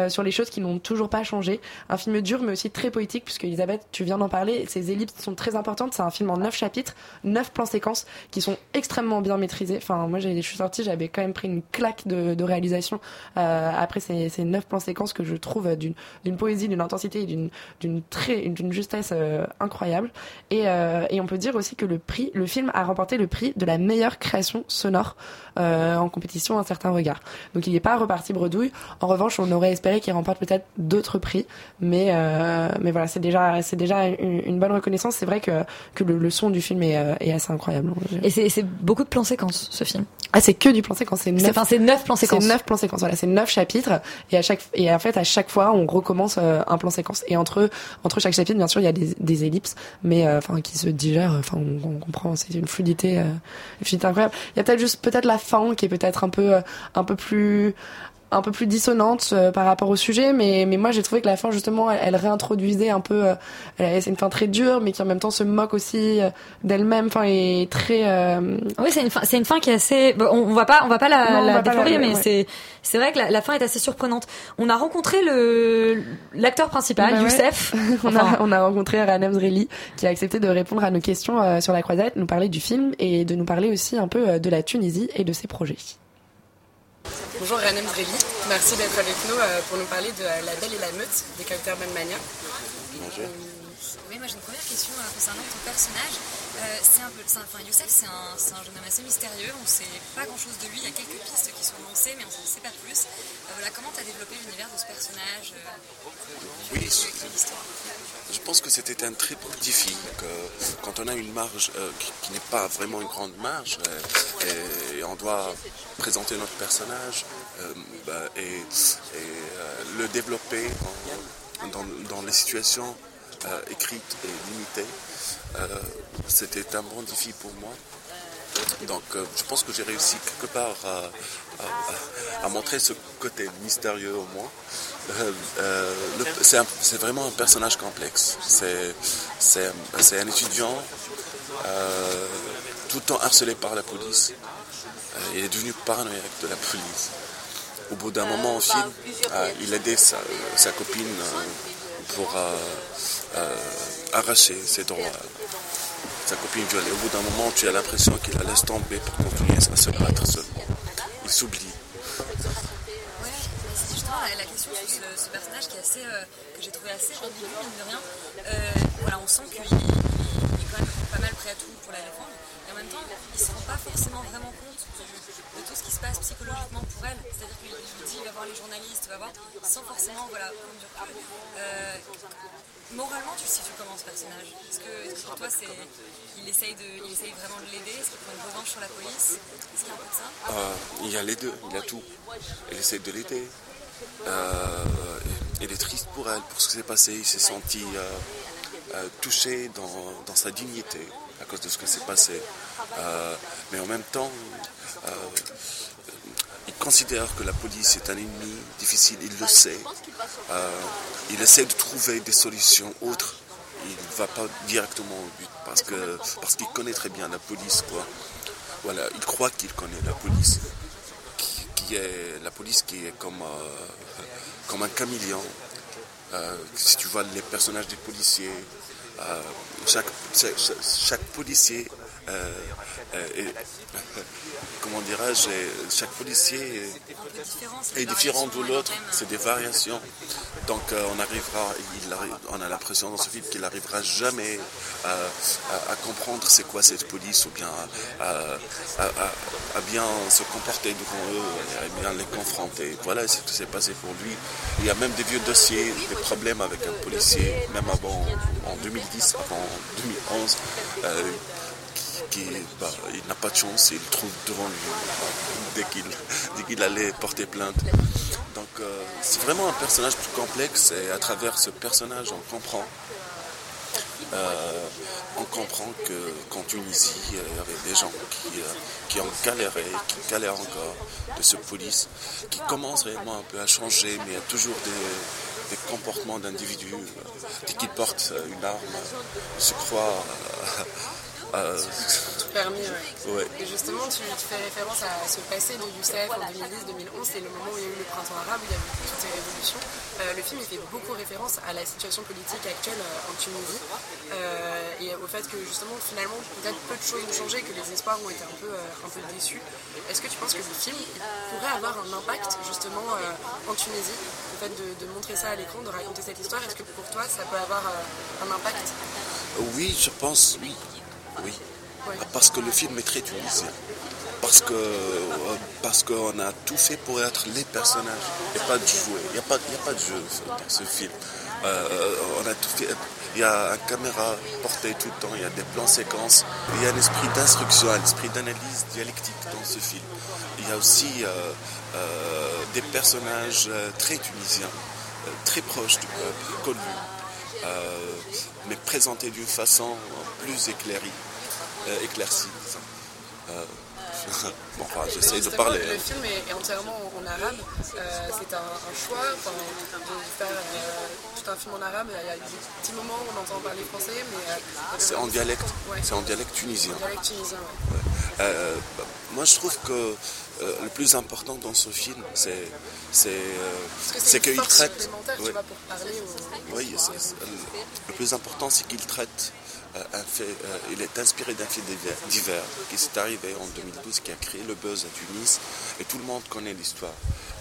sur les choses qui n'ont toujours pas changé. Un film dur mais aussi très poétique puisque Elisabeth, tu viens d'en parler. Ces ellipses sont très importantes. C'est un film en neuf chapitres, neuf plans séquences qui sont extrêmement bien maîtrisés. Enfin, moi, je suis sortie, j'avais quand même pris une claque de, réalisation euh, après ces, ces neuf plans séquences que je trouve d'une poésie, d'une intensité et d'une très d'une justesse euh, incroyable. Et, euh, et on peut dire aussi que le prix, le film a remporté le prix de la meilleure création sonore en compétition Un certain regard. Donc il n'est pas reparti bredouille. En revanche, on aurait espéré qu'il remporte peut-être d'autres prix, mais euh, mais voilà, c'est déjà c'est déjà une, une bonne reconnaissance. C'est vrai que que le, le son du film est, euh, est assez incroyable. Et c'est c'est beaucoup de plans séquences ce film. Ah, c'est que du plan séquence, c'est C'est neuf enfin, c'est neuf plans c'est séquences. neuf plans séquences, voilà, c'est neuf chapitres et à chaque et en fait à chaque fois on recommence euh, un plan séquence et entre entre chaque chapitre bien sûr il y a des, des ellipses mais enfin qui se digèrent, enfin on, on comprend c'est une fluidité, une fluidité incroyable. Il y a peut-être juste peut-être la fin qui est peut-être un peu un peu plus un peu plus dissonante euh, par rapport au sujet mais mais moi j'ai trouvé que la fin justement elle, elle réintroduisait un peu euh, c'est une fin très dure mais qui en même temps se moque aussi euh, d'elle-même enfin est très euh, Oui, c'est une fin, c'est une fin qui est assez. bon, on, va pas, on va pas la, Non, on la découvrir, mais ouais. c'est, c'est vrai que la, la fin est assez surprenante. On a rencontré le l'acteur principal, Bah ouais. Youssef. on, Enfin, a, on a rencontré Ranem Zreli qui a accepté de répondre à nos questions euh, sur la croisade, nous parler du film et de nous parler aussi un peu euh, de la Tunisie et de ses projets. Bonjour Ranem Zreli, merci d'être avec nous euh, pour nous parler de La Belle et la Meute des Caractères Mania. Oui, moi j'ai une première question euh, concernant ton personnage. Euh, c'est un peu, enfin, Youssef, c'est un, jeune homme assez mystérieux. On sait pas grand chose de lui. Il y a quelques pistes qui sont lancées, mais on ne sait pas plus. Euh, voilà, comment tu as développé l'univers de ce personnage euh, Oui, Je pense que c'était un très beau défi. Que quand on a une marge euh, qui, qui n'est pas vraiment une grande marge, et, on doit présenter notre personnage bah, et, et, le développer en- dans, dans les situations écrites et limitées, c'était un bon défi pour moi. Donc euh, je pense que j'ai réussi quelque part à, montrer ce côté mystérieux au moins. Euh, euh, c'est vraiment un personnage complexe. C'est un- étudiant euh, tout le temps harcelé par la police. Euh, il est devenu paranoïaque de la police. Au bout d'un moment au film, euh, il aidait sa, sa copine euh, pour euh, euh, arracher ses droits. Sa copine violée. Au bout d'un moment, tu as l'impression qu'il la laisse tomber pour continuer à se battre seulement. Il s'oublie. Ouais, c'est justement la, question sur ce, personnage qui est assez, euh, que j'ai trouvé assez ambigu, mine de rien. Euh, voilà, on sent qu'il il- il est quand même pas mal prêt à tout pour la défendre, et en même temps, il se rend pas forcément vraiment compte de, tout ce qui se passe psychologiquement pour elle. C'est-à-dire qu'il il dit, va voir les journalistes, va voir, sans forcément, voilà, prendre du recul. Euh, moralement, tu situes comment ce personnage? Est-ce que, pour toi, c'est, il, essaye de, il essaye vraiment de l'aider? Est-ce qu'il prend une revanche sur la police? Est-ce qu'il y a un peu ça? Euh, il y a les deux, il a tout. Il essaie de l'aider. Euh, il est triste pour elle, pour ce qui s'est passé. Il s'est senti euh, euh, touché dans, dans sa dignité à cause de ce qui s'est passé. Euh, mais en même temps, euh, considère que la police est un ennemi difficile, il le sait. Euh, il essaie de trouver des solutions autres. Il ne va pas directement au but parce que parce qu'il connaît très bien la police. Quoi. Voilà, il croit qu'il connaît la police, qui, est la police qui est comme euh, comme un caméléon. Euh, si tu vois les personnages des policiers, chaque, chaque policier euh, euh, et, comment dirais-je, chaque policier est, différent de l'autre, c'est des variations. Donc euh, on arrivera, il arri- on a l'impression dans ce film qu'il n'arrivera jamais à, comprendre c'est quoi cette police ou bien à, bien se comporter devant eux, à bien les confronter. Voilà ce qui s'est passé pour lui. Il y a même des vieux dossiers, des problèmes avec un policier, même avant, en 2010, avant 2011. euh, bah, il n'a pas de chance, il trouve devant lui dès qu'il qu'il allait porter plainte. Donc euh, c'est vraiment un personnage complexe et à travers ce personnage on comprend. euh, on comprend que qu'en Tunisie, il y avait des gens qui, euh, qui ont galéré, qui galèrent encore de ce police, qui commence réellement un peu à changer, mais il y a toujours des, des comportements d'individus. dès qu'ils portent une arme, se croient euh, Tout permis, ouais. Ouais. Et justement, tu, fais référence à ce passé de Youssef en 2010-2011, c'est le moment où il y a eu le printemps arabe, où il y a eu toutes ces révolutions. Euh, le film il fait beaucoup référence à la situation politique actuelle euh, en Tunisie euh, et au fait que justement, finalement, peut-être peu de choses ont changé, que les espoirs ont été un peu, un peu déçus. Est-ce que tu penses que le film il pourrait avoir un impact justement en Tunisie, le fait de, de montrer ça à l'écran, de raconter cette histoire Est-ce que pour toi ça peut avoir un impact? Oui, je pense, oui. Oui. Parce que le film est très tunisien. Parce que euh, parce qu'on a tout fait pour être les personnages et pas de jouer. Il n'y a, pas- il y a pas de jeu dans ce film. Euh, on a tout fait. Il y a une caméra portée tout le temps, il y a des plans séquences, il y a un esprit d'instruction, un esprit d'analyse dialectique dans ce film. Il y a aussi euh, euh, des personnages euh, très tunisiens, euh, très proches du peuple, connus, euh, mais présentés d'une façon plus éclairée, euh, éclaircie. Euh, bon, enfin, j'essaie de parler. Le hein. film est, est entièrement en, en arabe. Euh, c'est un, un choix de faire euh, tout un film en arabe. Il y a des petits moments où on entend parler français, mais. euh, C'est en dialecte, Ouais. c'est en dialecte tunisien. En dialecte tunisien, ouais. Euh, bah, moi, je trouve que euh, le plus important dans ce film, c'est c'est euh, qu'il traite. Oui, c'est- le plus important, c'est qu'il traite euh, un fait. euh, il est inspiré d'un fait divers, divers qui s'est arrivé en 2012, qui a créé le buzz à Tunis, et tout le monde connaît l'histoire.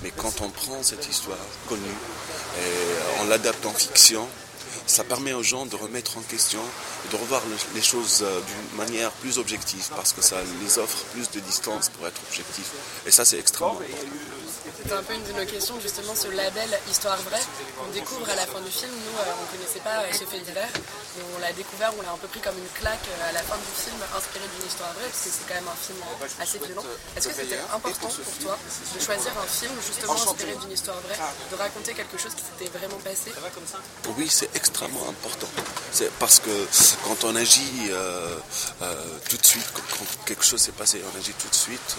Mais quand on prend cette histoire connue et euh, on l'adapte en fiction, ça permet aux gens de remettre en question de revoir le- les choses euh, d'une manière plus objective, parce que ça les offre plus de distance pour être objectif. Et ça, c'est extrêmement important. C'était un peu une de nos questions, justement, ce label Histoire vraie qu'on découvre à la fin du film. Nous, euh, on ne connaissait pas euh, ce fait divers. mais On l'a découvert, on l'a un peu pris comme une claque euh, à la fin du film, inspiré d'une histoire vraie, parce que c'est quand même un film euh, assez violent. Est-ce que c'était important pour toi de choisir un film justement inspiré d'une histoire vraie, de raconter quelque chose qui s'était vraiment passé? Oui, c'est extrêmement important. C'est parce que quand on agit euh, euh, tout de suite, quand, quand quelque chose s'est passé, on agit tout de suite,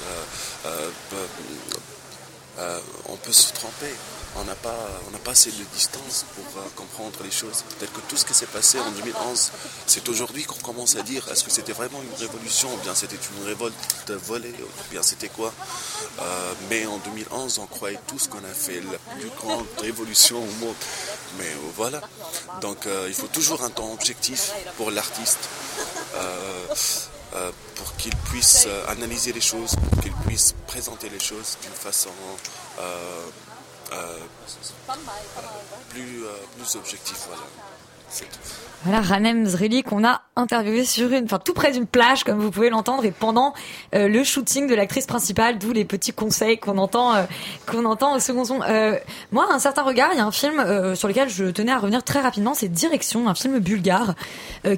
euh, on peut se tromper. On n'a pas, pas assez de distance pour euh, comprendre les choses. Peut-être que tout ce qui s'est passé en 2011, c'est aujourd'hui qu'on commence à dire est-ce que c'était vraiment une révolution ou bien c'était une révolte volée ou bien c'était quoi? Euh, Mais en 2011, on croyait tous qu'on a fait la plus grande révolution au monde. Mais voilà. Donc il faut toujours un temps objectif pour l'artiste. Euh, pour qu'il puisse euh, analyser les choses, pour qu'il puisse présenter les choses d'une façon euh, euh, plus, plus objective. Voilà. Voilà, Ranem Zreli qu'on a interviewé sur une, enfin tout près d'une plage, comme vous pouvez l'entendre, et pendant euh, le shooting de l'actrice principale, d'où les petits conseils qu'on entend, euh, qu'on entend au second son. Euh, moi, un certain regard, il y a un film euh, sur lequel je tenais à revenir très rapidement, c'est Direction, un film bulgare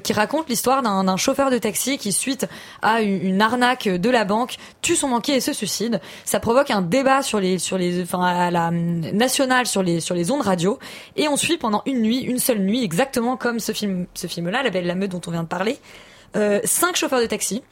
qui raconte l'histoire d'un chauffeur de taxi qui, suite à une, arnaque de la banque, tue son banquier et se suicide. Ça provoque un débat sur les, sur les, enfin à la nationale sur les, sur les ondes radio, et on suit pendant une nuit, une seule nuit, exactement comme ce film, film-là, La Belle la dont on vient de parler, euh, cinq chauffeurs de taxi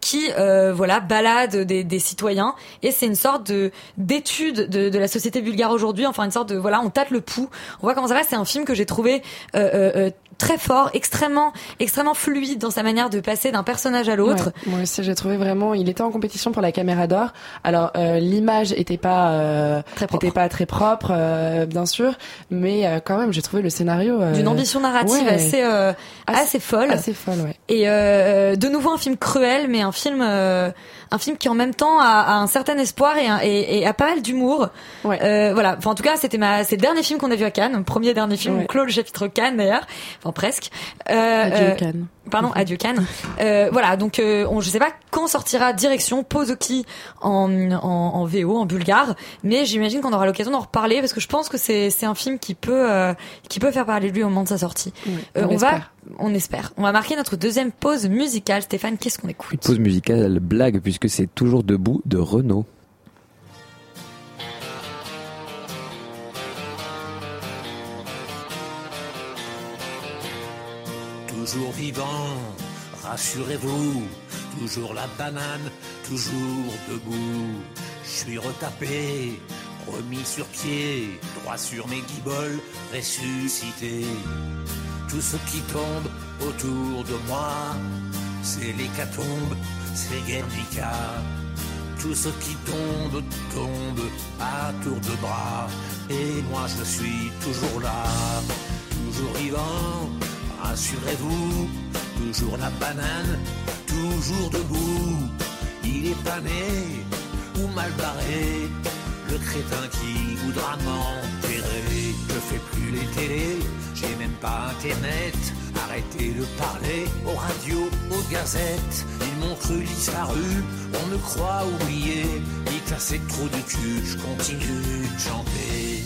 qui euh, voilà baladent des, des citoyens et c'est une sorte de d'étude de, de la société bulgare aujourd'hui enfin une sorte de voilà on tâte le pouls on voit comment ça va c'est un film que j'ai trouvé euh, euh, euh, très fort extrêmement extrêmement fluide dans sa manière de passer d'un personnage à l'autre Ouais, moi aussi, j'ai trouvé vraiment. Il était en compétition pour la caméra d'or. Alors euh, l'image était pas euh, était pas très propre, euh, bien sûr, mais euh, quand même, j'ai trouvé le scénario d'une ambition narrative ouais, assez, euh, assez assez folle assez folle, ouais. Et euh, de nouveau un film cruel, mais un film, euh, un film qui en même temps a, a un certain espoir et, un- et, et a pas mal d'humour. Euh, voilà. Enfin, en tout cas, c'était ma, c'est le dernier film qu'on a vu à Cannes, premier dernier film. Ouais. On clôt le chapitre Cannes d'ailleurs, enfin presque. Euh, Adieu, euh, Cannes. Pardon, adieu Cannes. Euh, voilà, donc euh, on, je sais pas quand sortira Direction Pozoki en, en, en VO, en bulgare, mais j'imagine qu'on aura l'occasion d'en reparler parce que je pense que c'est c'est un film qui peut euh, qui peut faire parler de lui au moment de sa sortie. Euh, on on va. On espère. On va marquer notre deuxième pause musicale. Stéphane, qu'est-ce qu'on écoute? Pause musicale blague puisque c'est toujours debout de Renault. Toujours vivant, rassurez-vous, toujours la banane, toujours debout. Je suis retapé, remis sur pied, droit sur mes guiboles, ressuscité. Tout ce qui tombe autour de moi, c'est l'hécatombe, c'est Guernica. Tout ce qui tombe, tombe à tour de bras. Et moi je suis toujours là, toujours vivant, rassurez-vous, toujours la banane, toujours debout. Il est pané ou mal barré, le crétin qui voudra m'enterrer. Je fais plus les télés, j'ai même pas internet. Arrêtez de parler aux radios, aux gazettes. Ils m'ont cru disparu, on me croit oublié. Ni cassé trop du cul, je continue de chanter.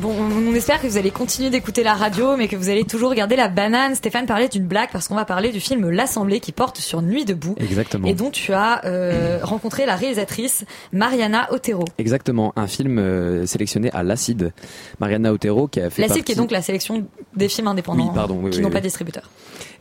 Bon, on espère que vous allez continuer d'écouter la radio, mais que vous allez toujours garder la banane. Stéphane parlait d'une blague parce qu'on va parler du film L'Assemblée qui porte sur Nuit debout. Exactement. Et dont tu as euh, rencontré la réalisatrice Mariana Otero. Exactement, un film euh, sélectionné à l'Acide. Mariana Otero qui a fait L'acide partie... qui est donc la sélection des films indépendants Oui, pardon, oui, qui oui, n'ont pas de distributeur.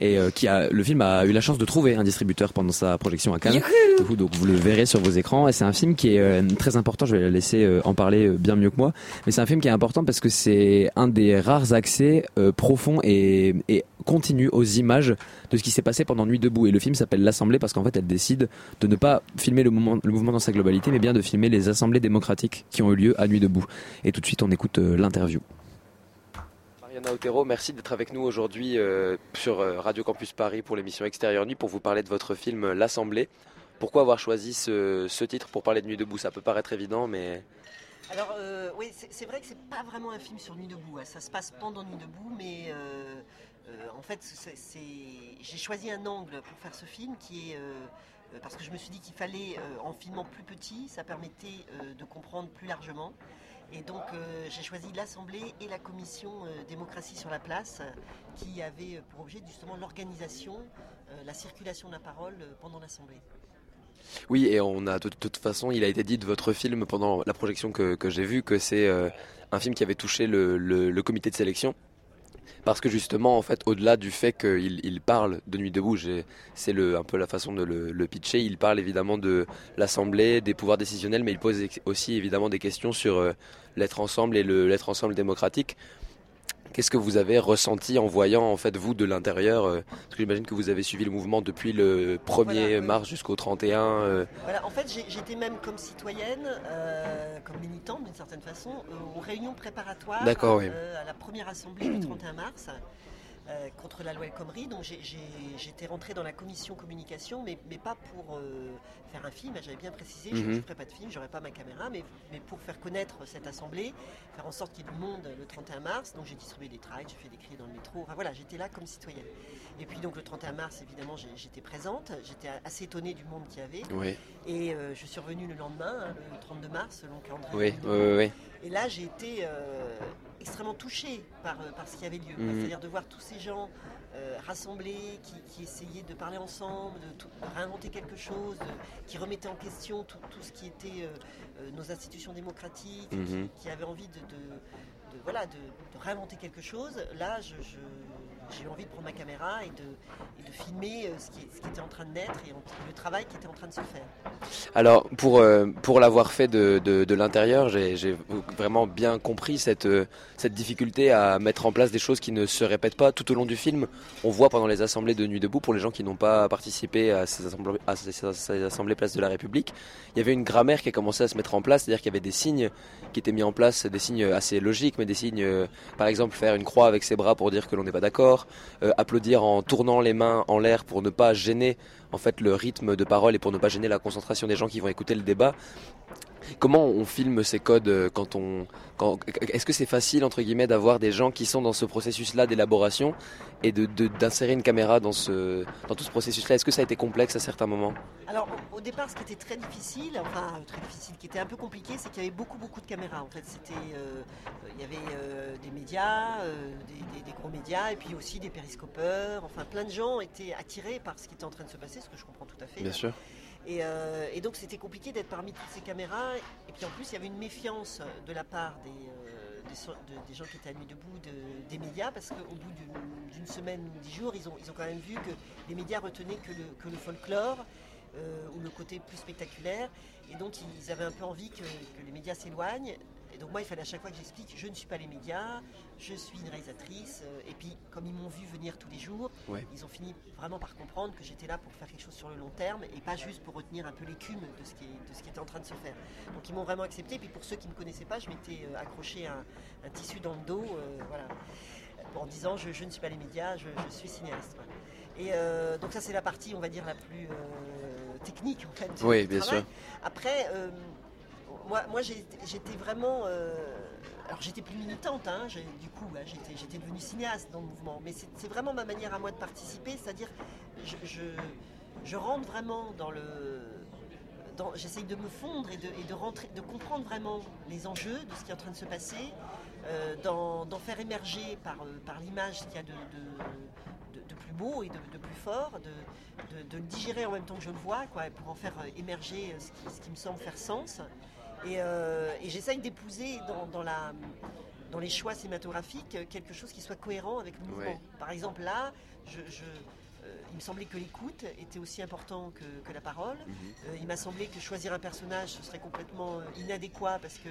Et euh, qui a le film a eu la chance de trouver un distributeur pendant sa projection à Cannes. Youhou donc vous le verrez sur vos écrans. Et c'est un film qui est euh, très important. Je vais la laisser euh, en parler bien mieux que moi. Mais c'est un film qui est important parce que c'est un des rares accès profonds et, et continus aux images de ce qui s'est passé pendant Nuit debout. Et le film s'appelle L'Assemblée parce qu'en fait, elle décide de ne pas filmer le mouvement, le mouvement dans sa globalité, mais bien de filmer les assemblées démocratiques qui ont eu lieu à Nuit debout. Et tout de suite, on écoute l'interview. Mariana Otero, merci d'être avec nous aujourd'hui euh, sur euh, Radio Campus Paris pour l'émission Extérieur Nuit pour vous parler de votre film euh, L'Assemblée. Pourquoi avoir choisi ce, titre pour parler de Nuit debout? Ça peut paraître évident, mais Alors, oui, c'est vrai que c'est pas vraiment un film sur Nuit debout. hein. Ça se passe pendant Nuit debout, mais en fait, j'ai choisi un angle pour faire ce film qui est. parce que je me suis dit qu'il fallait, en filmant plus petit, ça permettait de comprendre plus largement. Et donc, euh, j'ai choisi l'Assemblée et la commission euh, démocratie sur la place, qui avait euh, pour objet justement l'organisation, la circulation de la parole pendant l'Assemblée. oui, et on a de, toute façon, il a été dit de votre film pendant la projection que, j'ai vue que c'est un film qui avait touché le comité de sélection. Parce que justement, en fait, au-delà du fait qu'il il parle de Nuit debout, c'est un peu la façon de le, pitcher, il parle évidemment de l'Assemblée, des pouvoirs décisionnels, mais il pose aussi évidemment des questions sur euh, l'être ensemble et l'être ensemble démocratique. Qu'est-ce que vous avez ressenti en voyant, en fait, vous, de l'intérieur euh, Parce que j'imagine que vous avez suivi le mouvement depuis le 1er Voilà, oui. mars jusqu'au 31. euh, Voilà, en fait, j'étais même comme citoyenne, euh, comme militante d'une certaine façon, euh, aux réunions préparatoires oui. à la première assemblée du 31 mars euh, contre la loi El Khomri. Donc j'étais rentrée dans la commission communication, mais, mais pas pour euh, faire un film. J'avais bien précisé, je ne Mhm. ferai pas de film, j'aurai pas ma caméra, mais, mais pour faire connaître cette assemblée, faire en sorte qu'il y ait du monde le 31 mars. Donc j'ai distribué des tracts, j'ai fait des cris dans le métro. Enfin voilà, j'étais là comme citoyenne. Et puis donc le 31 mars, évidemment, j'étais présente. J'étais assez étonnée du monde qu'il y avait. Oui. Et euh, je suis revenue le lendemain, hein, le 32 mars, selon le calendrier. Oui, oui, oui, Et là, j'ai été euh, extrêmement touchée par, euh, par ce qui avait lieu. Mhm. C'est-à-dire de voir tous ces gens euh, rassemblés, qui, qui essayaient de parler ensemble, de, tout- de réinventer quelque chose, de- qui remettaient en question tout, tout ce qui était euh, nos institutions démocratiques, Mhm. qui, qui avaient envie de, de- de- voilà, de, de réinventer quelque chose. Là, je, je- j'ai eu envie de prendre ma caméra et de, filmer euh, ce, qui, était en train de naître et le travail qui était en train de se faire. Alors pour euh, pour l'avoir fait de, de, l'intérieur, j'ai vraiment bien compris cette euh, cette difficulté à mettre en place des choses qui ne se répètent pas tout au long du film. On voit pendant les assemblées de Nuit debout pour les gens qui n'ont pas participé à ces assemblées à ces, assemblées Place de la République, il y avait une grammaire qui a commencé à se mettre en place, c'est-à-dire qu'il y avait des signes qui étaient mis en place, des signes assez logiques, mais des signes par exemple faire une croix avec ses bras pour dire que l'on n'est pas d'accord, euh, applaudir en tournant les mains en l'air pour ne pas gêner en fait le rythme de parole et pour ne pas gêner la concentration des gens qui vont écouter le débat. Comment on filme ces codes euh, quand on quand est-ce que c'est facile entre guillemets d'avoir des gens qui sont dans ce processus-là d'élaboration et de de- d'insérer une caméra dans ce dans tout ce processus-là? Est-ce que ça a été complexe à certains moments? Alors au, départ, ce qui était très difficile, enfin très difficile, qui était un peu compliqué, c'est qu'il y avait beaucoup beaucoup de caméras. En fait, c'était, euh, il y avait euh, des médias, euh, des, des- des gros médias, et puis aussi des périscopeurs. Enfin, plein de gens étaient attirés par ce qui était en train de se passer, ce que je comprends tout à fait. Bien sûr. Et, euh, et donc c'était compliqué d'être parmi toutes ces caméras. Et puis en plus, il y avait une méfiance de la part des, euh, des, gens qui étaient à nuit debout, de- des médias, parce qu'au bout d'une- semaine ou dix jours, ils ont, quand même vu que les médias retenaient que le, folklore. euh, ou le côté plus spectaculaire. Et donc ils avaient un peu envie que les médias s'éloignent. Et donc moi, il fallait à chaque fois que j'explique, je ne suis pas les médias, je suis une réalisatrice. euh, et puis, comme ils m'ont vu venir tous les jours, Ouais. ils ont fini vraiment par comprendre que j'étais là pour faire quelque chose sur le long terme et pas juste pour retenir un peu l'écume de, ce qui est- de ce qui était en train de se faire. Donc ils m'ont vraiment accepté. Puis pour ceux qui ne me connaissaient pas, je m'étais euh, accroché un, un tissu dans le dos, euh, voilà, en disant je, je ne suis pas les médias, je, je suis cinéaste. voilà. Et euh, donc ça c'est la partie, on va dire, la plus euh, technique en fait. Oui, bien travail. sûr. Après, moi, j'étais vraiment. euh, alors j'étais plus militante, hein, du coup, j'étais devenue cinéaste dans le mouvement. Mais c'est vraiment ma manière à moi de participer, c'est-à-dire je, je, rentre vraiment dans le. J'essaye de me fondre et de, rentrer, de comprendre vraiment les enjeux de ce qui est en train de se passer, euh, d'en faire émerger par, euh, l'image ce qu'il y a de, plus beau et de, plus fort, de, le digérer en même temps que je le vois, quoi, pour en faire émerger ce qui, ce qui me semble faire sens. Et, euh, et j'essaye d'épouser dans, dans la, dans les choix cinématographiques quelque chose qui soit cohérent avec le mouvement. Ouais. Par exemple, là, je, je- euh, il me semblait que l'écoute était aussi important que, que la parole. Euh, il m'a semblé que choisir un personnage, ce serait complètement inadéquat parce que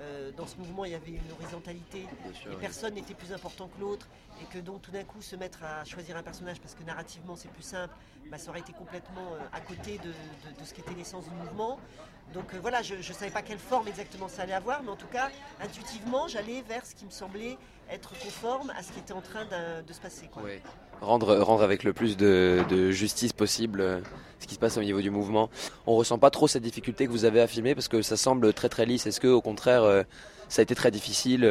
euh, dans ce mouvement, il y avait une horizontalité sûr, et oui. personne n'était plus important que l'autre. Et que donc tout d'un coup, se mettre à choisir un personnage parce que narrativement c'est plus simple, bah, ça aurait été complètement euh, à côté de, de- de ce qu'était l'essence du mouvement. Donc euh, voilà, je ne savais pas quelle forme exactement ça allait avoir, mais en tout cas, intuitivement, j'allais vers ce qui me semblait être conforme à ce qui était en train de se passer. Rendre, avec le plus de, justice possible euh, ce qui se passe au niveau du mouvement. On ressent pas trop cette difficulté que vous avez filmer parce que ça semble très très lisse. Est-ce que au contraire ça a été très difficile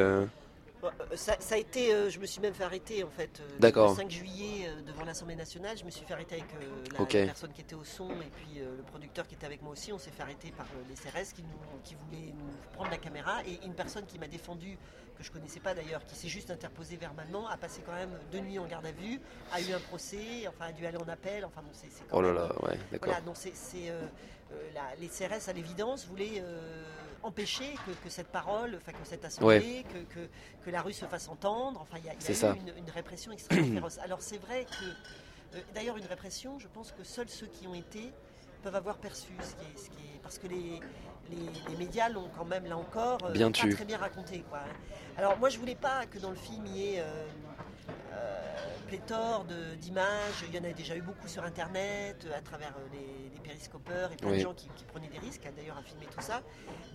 ça, ça a été, euh, je me suis même fait arrêter en fait. euh, D'accord. Le 5 juillet euh, devant l'Assemblée nationale, je me suis fait arrêter avec euh, la, personne qui était au son et puis euh, le producteur qui était avec moi aussi. On s'est fait arrêter par euh, les CRS qui, nous, qui voulaient nous prendre la caméra et une personne qui m'a défendu, que je connaissais pas d'ailleurs, qui s'est juste interposée verbalement, a passé quand même deux nuits en garde à vue, a eu un procès, enfin a dû aller en appel. Enfin bon, c'est Oh là là, ouais, d'accord. Voilà, donc c'est c'est, euh, euh, la- les CRS à l'évidence voulaient euh, empêcher que, que cette parole, enfin que cette assemblée, que, que, que la rue se fasse entendre. Enfin, il y a, y eu. Une, une répression extrêmement féroce. Alors c'est vrai que, euh, d'ailleurs, une répression, je pense que seuls ceux qui ont été peuvent avoir perçu ce qui est, ce qui est- parce que les, les, les médias l'ont quand même là encore euh, Bien pas tu. très bien raconté quoi. hein. Alors moi je voulais pas que dans le film il y ait euh, pléthore de- d'images. Il y en a déjà eu beaucoup sur Internet, euh, à travers euh, les, les périscopeurs et plein de Oui. gens qui, qui prenaient des risques, d'ailleurs, à filmer tout ça.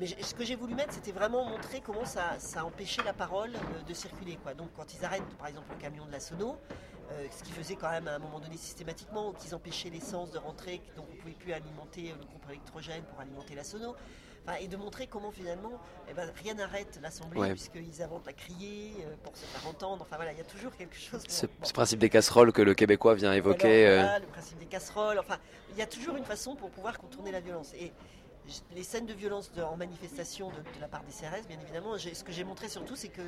Mais ce que j'ai voulu mettre, c'était vraiment montrer comment ça, ça empêchait la parole euh, de circuler. Quoi. Donc quand ils arrêtent, par exemple, le camion de la Sono, euh, ce qu'ils faisaient quand même à un moment donné systématiquement, ou qu'ils empêchaient l'essence de rentrer, donc on ne pouvait plus alimenter euh, le groupe électrogène pour alimenter la Sono. Enfin, et de montrer comment finalement eh ben, rien n'arrête l'Assemblée Ouais. puisqu'ils inventent à crier euh, pour se faire entendre. Enfin voilà, il y a toujours quelque chose. Ce, bon, ce principe des casseroles que le Québécois vient évoquer. alors, euh, voilà, le principe des casseroles. Enfin, il y a toujours une façon pour pouvoir contourner la violence. Et les scènes de violence de- en manifestation de, de la part des CRS, bien évidemment, ce que j'ai montré surtout, c'est que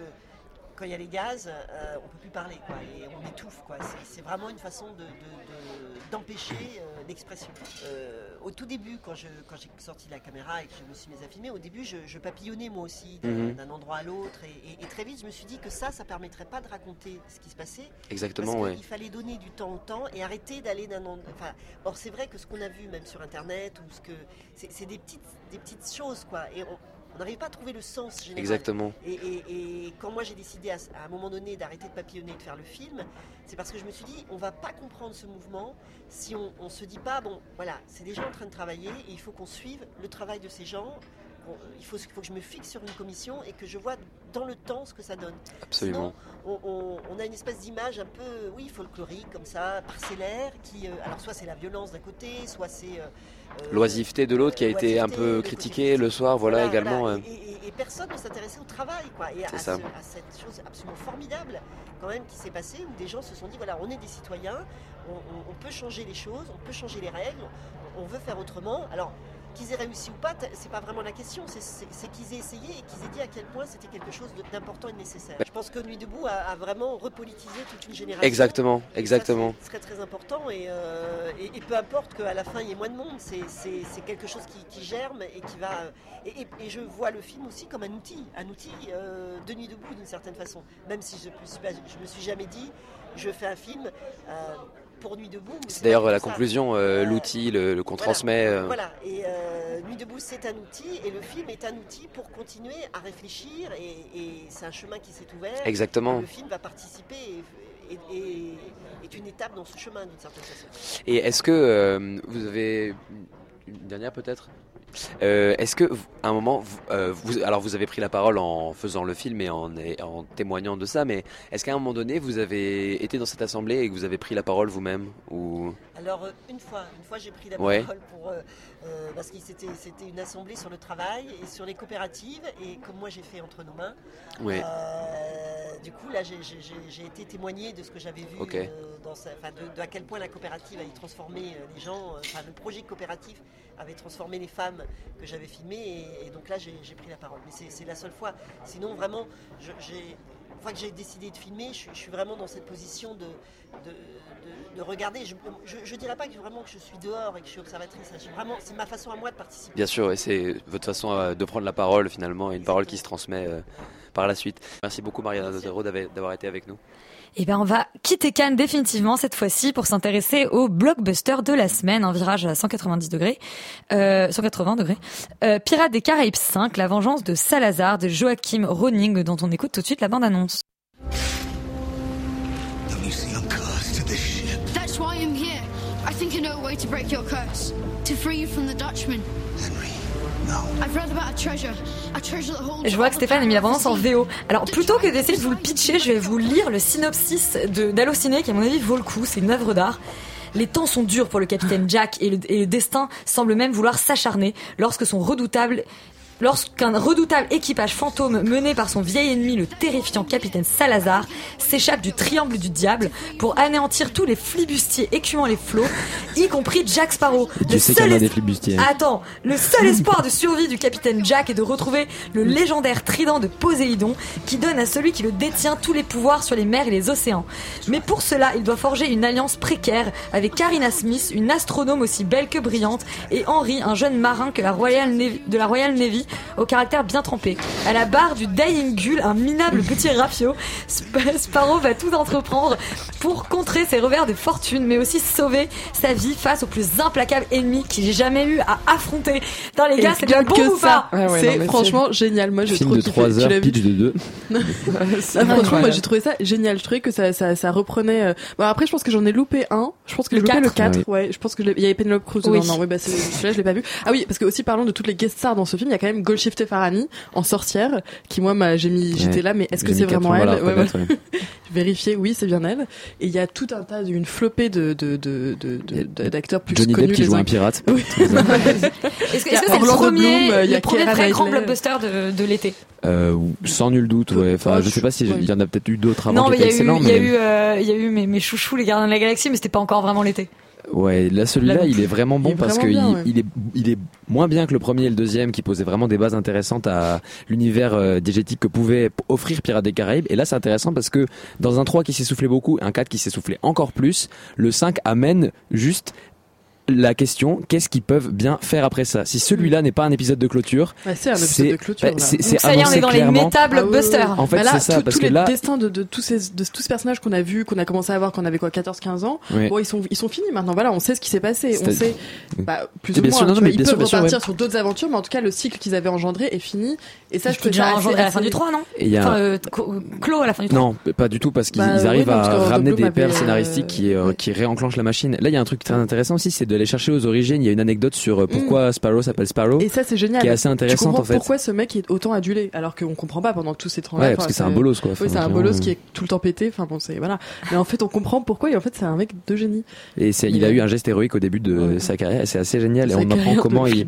quand il y a les gaz, euh, on peut plus parler, quoi, et on étouffe, quoi. C'est- vraiment une façon de- de- de- d'empêcher euh, l'expression. Euh, au tout début, quand je- quand j'ai sorti la caméra et que je me suis mise à filmer, au début, je, je papillonnais moi aussi d'un Mhm. endroit à l'autre, et, et- et très vite, je me suis dit que ça, ça permettrait pas de raconter ce qui se passait. Exactement, parce ouais. qu'il fallait donner du temps au temps et arrêter d'aller d'un endroit. Enfin, or c'est vrai que ce qu'on a vu même sur Internet ou ce que c'est c'est des petites, des petites choses, quoi, et on on n'arrive pas à trouver le sens général. Exactement. Et, et- et quand moi j'ai décidé à, à un moment donné d'arrêter de papillonner et de faire le film, c'est parce que je me suis dit, on va pas comprendre ce mouvement si on, on se dit pas, bon, voilà, c'est des gens en train de travailler et il faut qu'on suive le travail de ces gens. Il faut, il faut que je me fixe sur une commission et que je vois dans le temps ce que ça donne. Absolument. Sinon, on, on- on a une espèce d'image un peu, oui, folklorique, comme ça, parcellaire, qui, euh, alors soit c'est la violence d'un côté, soit c'est... euh, euh, L'oisiveté de l'autre qui a été un peu critiquée le soir, voilà, également. voilà, euh. Et, et- et personne ne s'intéressait au travail, quoi. Et à, C'est ce- ça. à cette chose absolument formidable, quand même, qui s'est passée, où des gens se sont dit voilà, on est des citoyens, on, on- peut changer les choses, on peut changer les règles, on veut faire autrement. Alors, qu'ils aient réussi ou pas, c'est pas vraiment la question, c'est- qu'ils aient essayé et qu'ils aient dit à quel point c'était quelque chose d'important et de nécessaire. Je pense que Nuit debout a, a vraiment repolitisé toute une génération. Exactement, exactement. Ce serait très important et, euh, et- et peu importe qu'à la fin il y ait moins de monde, c'est- quelque chose qui, qui germe et qui va. Et, et- je vois le film aussi comme un outil, un outil euh, de nuit debout d'une certaine façon. Même si je je me suis jamais dit, je fais un film euh, pour Nuit debout. C'est d'ailleurs la conclusion, euh, l'outil, le, le qu'on Voilà. transmet. euh. Voilà, et euh, Nuit debout c'est un outil et le film est un outil pour continuer à réfléchir et, et c'est un chemin qui s'est ouvert. Exactement. Le film va participer et, est une étape dans ce chemin d'une certaine façon. Et est-ce que euh, vous avez une dernière peut-être? Euh, Est-ce que un moment, euh, alors vous avez pris la parole en faisant le film et en, en témoignant de ça, mais est-ce qu'à un moment donné vous avez été dans cette assemblée et que vous avez pris la parole vous-même ou Alors euh, une fois, une fois j'ai pris la Ouais. parole pour euh, euh, parce que c'était c'était une assemblée sur le travail et sur les coopératives et comme moi j'ai fait entre nos mains. Ouais. euh, du coup là j'ai- j'ai j'ai- j'ai été témoigné de ce que j'avais vu euh, dans sa- de, de à quel point la coopérative avait transformé les gens, enfin le projet coopératif avait transformé les femmes que j'avais filmées et, et donc là j'ai j'ai pris la parole. Mais c'est- c'est la seule fois. Sinon vraiment je- j'ai une fois que j'ai décidé de filmer, je, suis- je suis vraiment dans cette position de, de, de- de regarder. Je, je dirais pas que vraiment que je suis dehors et que je suis observatrice. J'ai Vraiment, c'est ma façon à moi de participer. Bien sûr, et c'est votre façon euh, de prendre la parole finalement, et une parole qui se transmet euh, par la suite. Merci beaucoup Mariana Dotero d'avoir d'avoir été avec nous. Eh ben, on va quitter Cannes définitivement cette fois-ci pour s'intéresser au blockbuster de la semaine, un virage à 190 degrés, euh, 180 degrés. Euh, Pirates des Caraïbes 5, la vengeance de Salazar de Joachim Roning, dont on écoute tout de suite la bande-annonce. Break your curse. To free you from the Dutchman. Henry, no. I've read about a treasure. A treasure that holds Je vois que Stéphane a mis la en. VO. Alors plutôt que d'essayer de vous le pitcher, je vais vous lire le synopsis de d'Allociné qui à mon avis vaut le coup, c'est une œuvre d'art. Les temps sont durs pour le capitaine Jack et le, et le destin semble même vouloir s'acharner lorsque son redoutable Lorsqu'un redoutable équipage fantôme mené par son vieil ennemi, le terrifiant capitaine Salazar, s'échappe du triangle du diable pour anéantir tous les flibustiers écumant les flots, y compris Jack Sparrow. Tu sais qu'il y en a es- des flibustiers. Attends, le seul espoir de survie du capitaine Jack est de retrouver le légendaire trident de Poséidon qui donne à celui qui le détient tous les pouvoirs sur les mers et les océans. Mais pour cela, il doit forger une alliance précaire avec Karina Smith, une astronome aussi belle que brillante, et Henry, un jeune marin que la Royal Navy- de la Royal Navy au caractère bien trempé. À la barre du Dying Gull, un minable petit rafio, Sp- Sparrow va tout entreprendre pour contrer ses revers de fortune, mais aussi sauver sa vie face au plus implacable ennemi qu'il ait jamais eu à affronter. Dans les gars, c'est bien bon que ou ça. pas c'est franchement génial. Moi, j'ai trop de kiffé. 3 Tu heures, pitch de 2. Ah, franchement, moi j'ai trouvé ça génial. Je trouvais que ça, ça, ça reprenait. euh, Bon, après, je pense que j'en ai loupé un. Je pense que j'ai Le loupé le 4. 4. Ah Ouais, je pense que il y avait Penelope Cruz. Oui. Non, non, oui, bah celui-là, je l'ai pas vu. Ah oui, parce que aussi parlons de toutes les guest stars dans ce film. Il y a quand même Golshifteh Farahani en sorcière, qui moi, m'a, j'ai mis, j'étais là, mais est-ce que c'est vraiment elle? Ouais, ouais. Oui, c'est bien elle. Et il y a tout un tas d'une flopée de, de, de, de, d'acteurs plus Johnny connus Depp qui joue un que- pirate. Oui. Est-ce que est-ce c'est le premier, Bloom, il y a le premier vrai grand blockbuster de, de l'été? Euh, sans nul doute, ouais. Enfin, je sais pas si il y en a peut-être eu d'autres avant Non, mais il y a eu, excellents, il y a mais eu, euh, il y a eu mes, mes chouchous, les gardiens de la galaxie, mais c'était pas encore vraiment l'été. Ouais, là celui-là, il est vraiment bon est parce bien, il, ouais. il est il est moins bien que le premier et le deuxième qui posaient vraiment des bases intéressantes à l'univers euh, diégétique que pouvait offrir Pirates des Caraïbes. Et là, c'est intéressant parce que dans un 3 qui s'essoufflait beaucoup, un 4 qui s'essoufflait encore plus, le 5 amène juste la question qu'est-ce qu'ils peuvent bien faire après ça si celui-là n'est pas un épisode de clôture c'est un épisode de clôture, bah, c'est c'est ça y est, on est dans les méta blockbusters. En fait, Bah c'est ça, tout- parce tous que les là- destins de, de tous ces de tous ces personnages qu'on a vus, qu'on a commencé à voir, qu'on avait quoi 14-15 ans, bon ils sont ils sont finis maintenant. Voilà, on sait ce qui s'est passé, on sait bah, plus Et ou moins. sûr, non, tu mais vois, ils bien peuvent bien repartir ouais. sur d'autres aventures, mais en tout cas le cycle qu'ils avaient engendré est fini. Et ça, je trouve déjà engendré à la fin du 3, non Et il y a- Enfin, euh, co- clos à la fin du 3. Non, pas du tout, parce qu'ils Bah, arrivent à ramener des perles euh, scénaristiques qui, euh, qui réenclenchent la machine. Là, il y a un truc très intéressant aussi, c'est d'aller chercher aux origines. Il y a une anecdote sur euh, pourquoi Sparrow s'appelle Sparrow. Mm. Et ça, c'est génial. Qui est assez intéressante, en fait. pourquoi ce mec est autant adulé, alors qu'on comprend pas pendant tous ces temps Ouais, parce que c'est un bolos, quoi. Oui, c'est un bolos qui est tout le temps pété. Enfin bon, c'est voilà. Mais en fait, on comprend pourquoi. Et en fait, c'est un mec de génie. Et c'est, il a eu un geste héroïque au début de sa carrière, c'est assez génial. Et Sa on apprend comment il.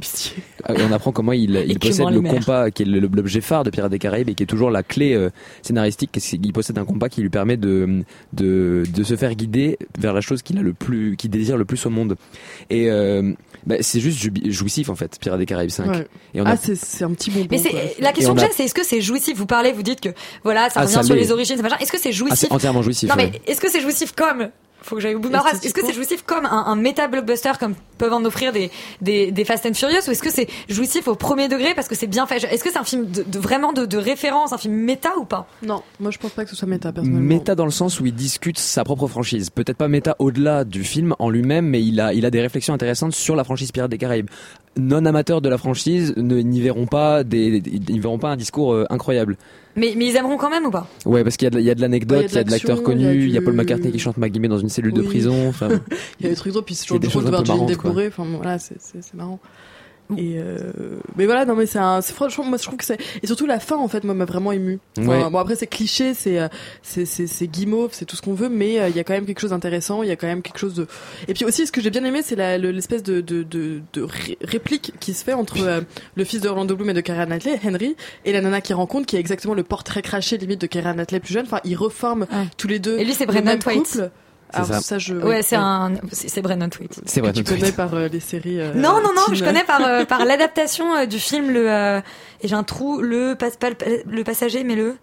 Ah, on apprend comment il, il possède le compas, qui est l'objet phare de Pirates des Caraïbes, et qui est toujours la clé euh, scénaristique. qu'il possède un compas qui lui permet de, de, de se faire guider vers la chose qu'il a le plus, qui désire le plus au monde. Et euh, bah, c'est juste jouissif en fait, Pirates des Caraïbes 5. Ouais. Et on a- Ah, c'est c'est un petit bonbon. Mais quoi. la question que a- j'ai, c'est est-ce que c'est jouissif? Vous parlez, vous dites que voilà, ça Ah, revient ça sur les origines. Est-ce que c'est Ah, jouissif? c'est entièrement jouissif. Non ouais. mais est-ce que c'est jouissif comme faut que j'aille au bout de ma phrase. Est-ce que c'est jouissif comme un, un méta blockbuster comme peuvent en offrir des, des, des Fast and Furious ou est-ce que c'est jouissif au premier degré parce que c'est bien fait? Est-ce que c'est un film de, de- vraiment de, de référence, un film méta ou pas? Non, moi je pense pas que ce soit méta personnellement. Méta dans le sens où il discute sa propre franchise. Peut-être pas méta au-delà du film en lui-même, mais il a, il a des réflexions intéressantes sur la franchise Pirates des Caraïbes. Non amateurs de la franchise ne- n'y verront pas des, ils n'y verront pas un discours euh, incroyable. Mais, mais ils aimeront quand même ou pas? Ouais, parce qu'il y a de, il y a de l'anecdote, Ouais, il y a de l'acteur il y connu, il y a Paul McCartney qui chante McGuinness dans une cellule de prison. Il y a des trucs drôles, puis c'est toujours des drôle choses de un voir. Enfin voilà, c'est c'est marrant. Et euh... mais voilà, non mais c'est un, franchement, moi je trouve que c'est et surtout la fin en fait, moi m'a vraiment ému. Enfin, Ouais. Bon après c'est cliché, c'est euh, c'est c'est guimauve, c'est tout ce qu'on veut, mais euh, il y a quand même quelque chose d'intéressant, il y a quand même quelque chose de. Et puis aussi ce que j'ai bien aimé, c'est l'espèce de de de, de ré- réplique qui se fait entre euh, le fils de Orlando Bloom et de Keira Knightley, Henry, et la nana qui rencontre, qui est exactement le portrait craché limite de Keira Knightley plus jeune. Enfin, ils reforment tous les deux. Et lui, c'est Brendan couple. C'est Alors ça. ça, je Ouais, c'est un, c'est Brendan Thwaites. c'est vrai. tu tout de connais par euh, les séries. euh, Non, non, non, je connais par, euh, par l'adaptation euh, du film, le, euh, et j'ai un trou, le, pas, pas le, le passager, mais le,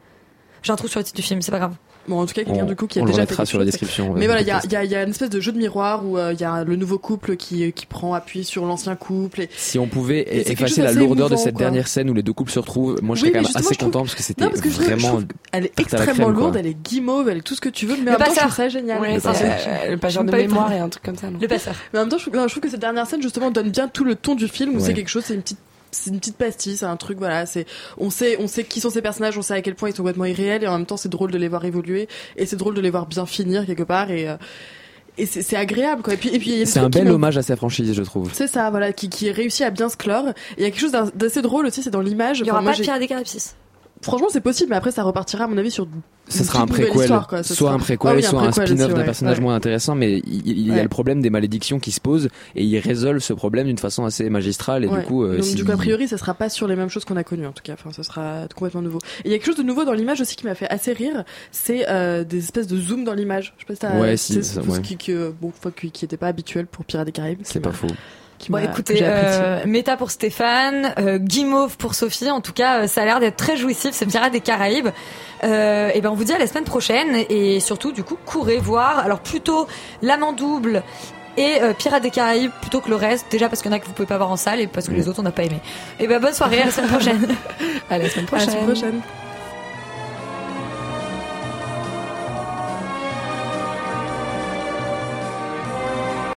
j'ai un trou sur le titre du film, c'est pas grave. Bon, en tout cas, quelqu'un du coup qui a on déjà fait sur la quelque chose. description. Mais euh, voilà, il y a, podcast. il y, a, il y a une espèce de jeu de miroir où euh, il y a le nouveau couple qui, qui prend appui sur l'ancien couple. Et... Si on pouvait Et effacer la lourdeur de cette quoi. dernière scène où les deux couples se retrouvent, moi je Oui, serais quand même assez je trouve- content parce que c'était je je vraiment. trouve elle est extrêmement crème, lourde, elle est guimauve, elle est tout ce que tu veux, mais Le en même temps, je passeur. trouve ça génial. Ouais, Le c'est passeur. euh, le passeur de mémoire et un truc comme ça. non Le passeur. Mais en même temps, je trouve, je que cette dernière scène, justement, donne bien tout le ton du film où c'est quelque chose, c'est une petite c'est une petite pastille, c'est un truc voilà, c'est on sait on sait qui sont ces personnages, on sait à quel point ils sont complètement irréels et en même temps c'est drôle de les voir évoluer et c'est drôle de les voir bien finir quelque part et euh, et c'est c'est agréable quoi. Et puis et puis C'est un bel hommage à sa franchise, je trouve. C'est ça, voilà, qui, qui réussit à bien se clore. Et il y a quelque chose d'assez drôle aussi, c'est dans l'image. Il y aura Enfin, moi, pas de Pirates des 6. Franchement, c'est possible, mais après, ça repartira, à mon avis, sur. Une sera un préquel, quoi. Soit sera- un préquel, Ah oui, soit un spin-off d'un ouais, personnage ouais. moins intéressant, mais il, il y a le problème des malédictions qui se posent et il résolve ce problème d'une façon assez magistrale et du coup, euh, Donc, si- du coup, a priori, ça sera pas sur les mêmes choses qu'on a connues, en tout cas. Enfin, ce sera complètement nouveau. Et il y a quelque chose de nouveau dans l'image aussi qui m'a fait assez rire. C'est euh, des espèces de zoom dans l'image. Je sais pas si t'as. Ouais, si, c'est- ça, ce qui, qui, euh, bon, qui, qui était pas habituel pour Pirates des Caraïbes. c'est pas faux. Qui Bon, écoutez, euh, méta pour Stéphane, euh, guimauve pour Sophie. En tout cas, euh, ça a l'air d'être très jouissif. C'est Pirates des Caraïbes. Euh, et ben, on vous dit à la semaine prochaine. Et surtout, du coup, courez voir. Alors, plutôt l'amant double et euh, Pirates des Caraïbes plutôt que le reste. Déjà parce qu'il y en a que vous pouvez pas voir en salle et parce que les autres on n'a pas aimé. Et ben, bonne soirée. À la semaine prochaine. À la semaine À la prochaine. semaine prochaine.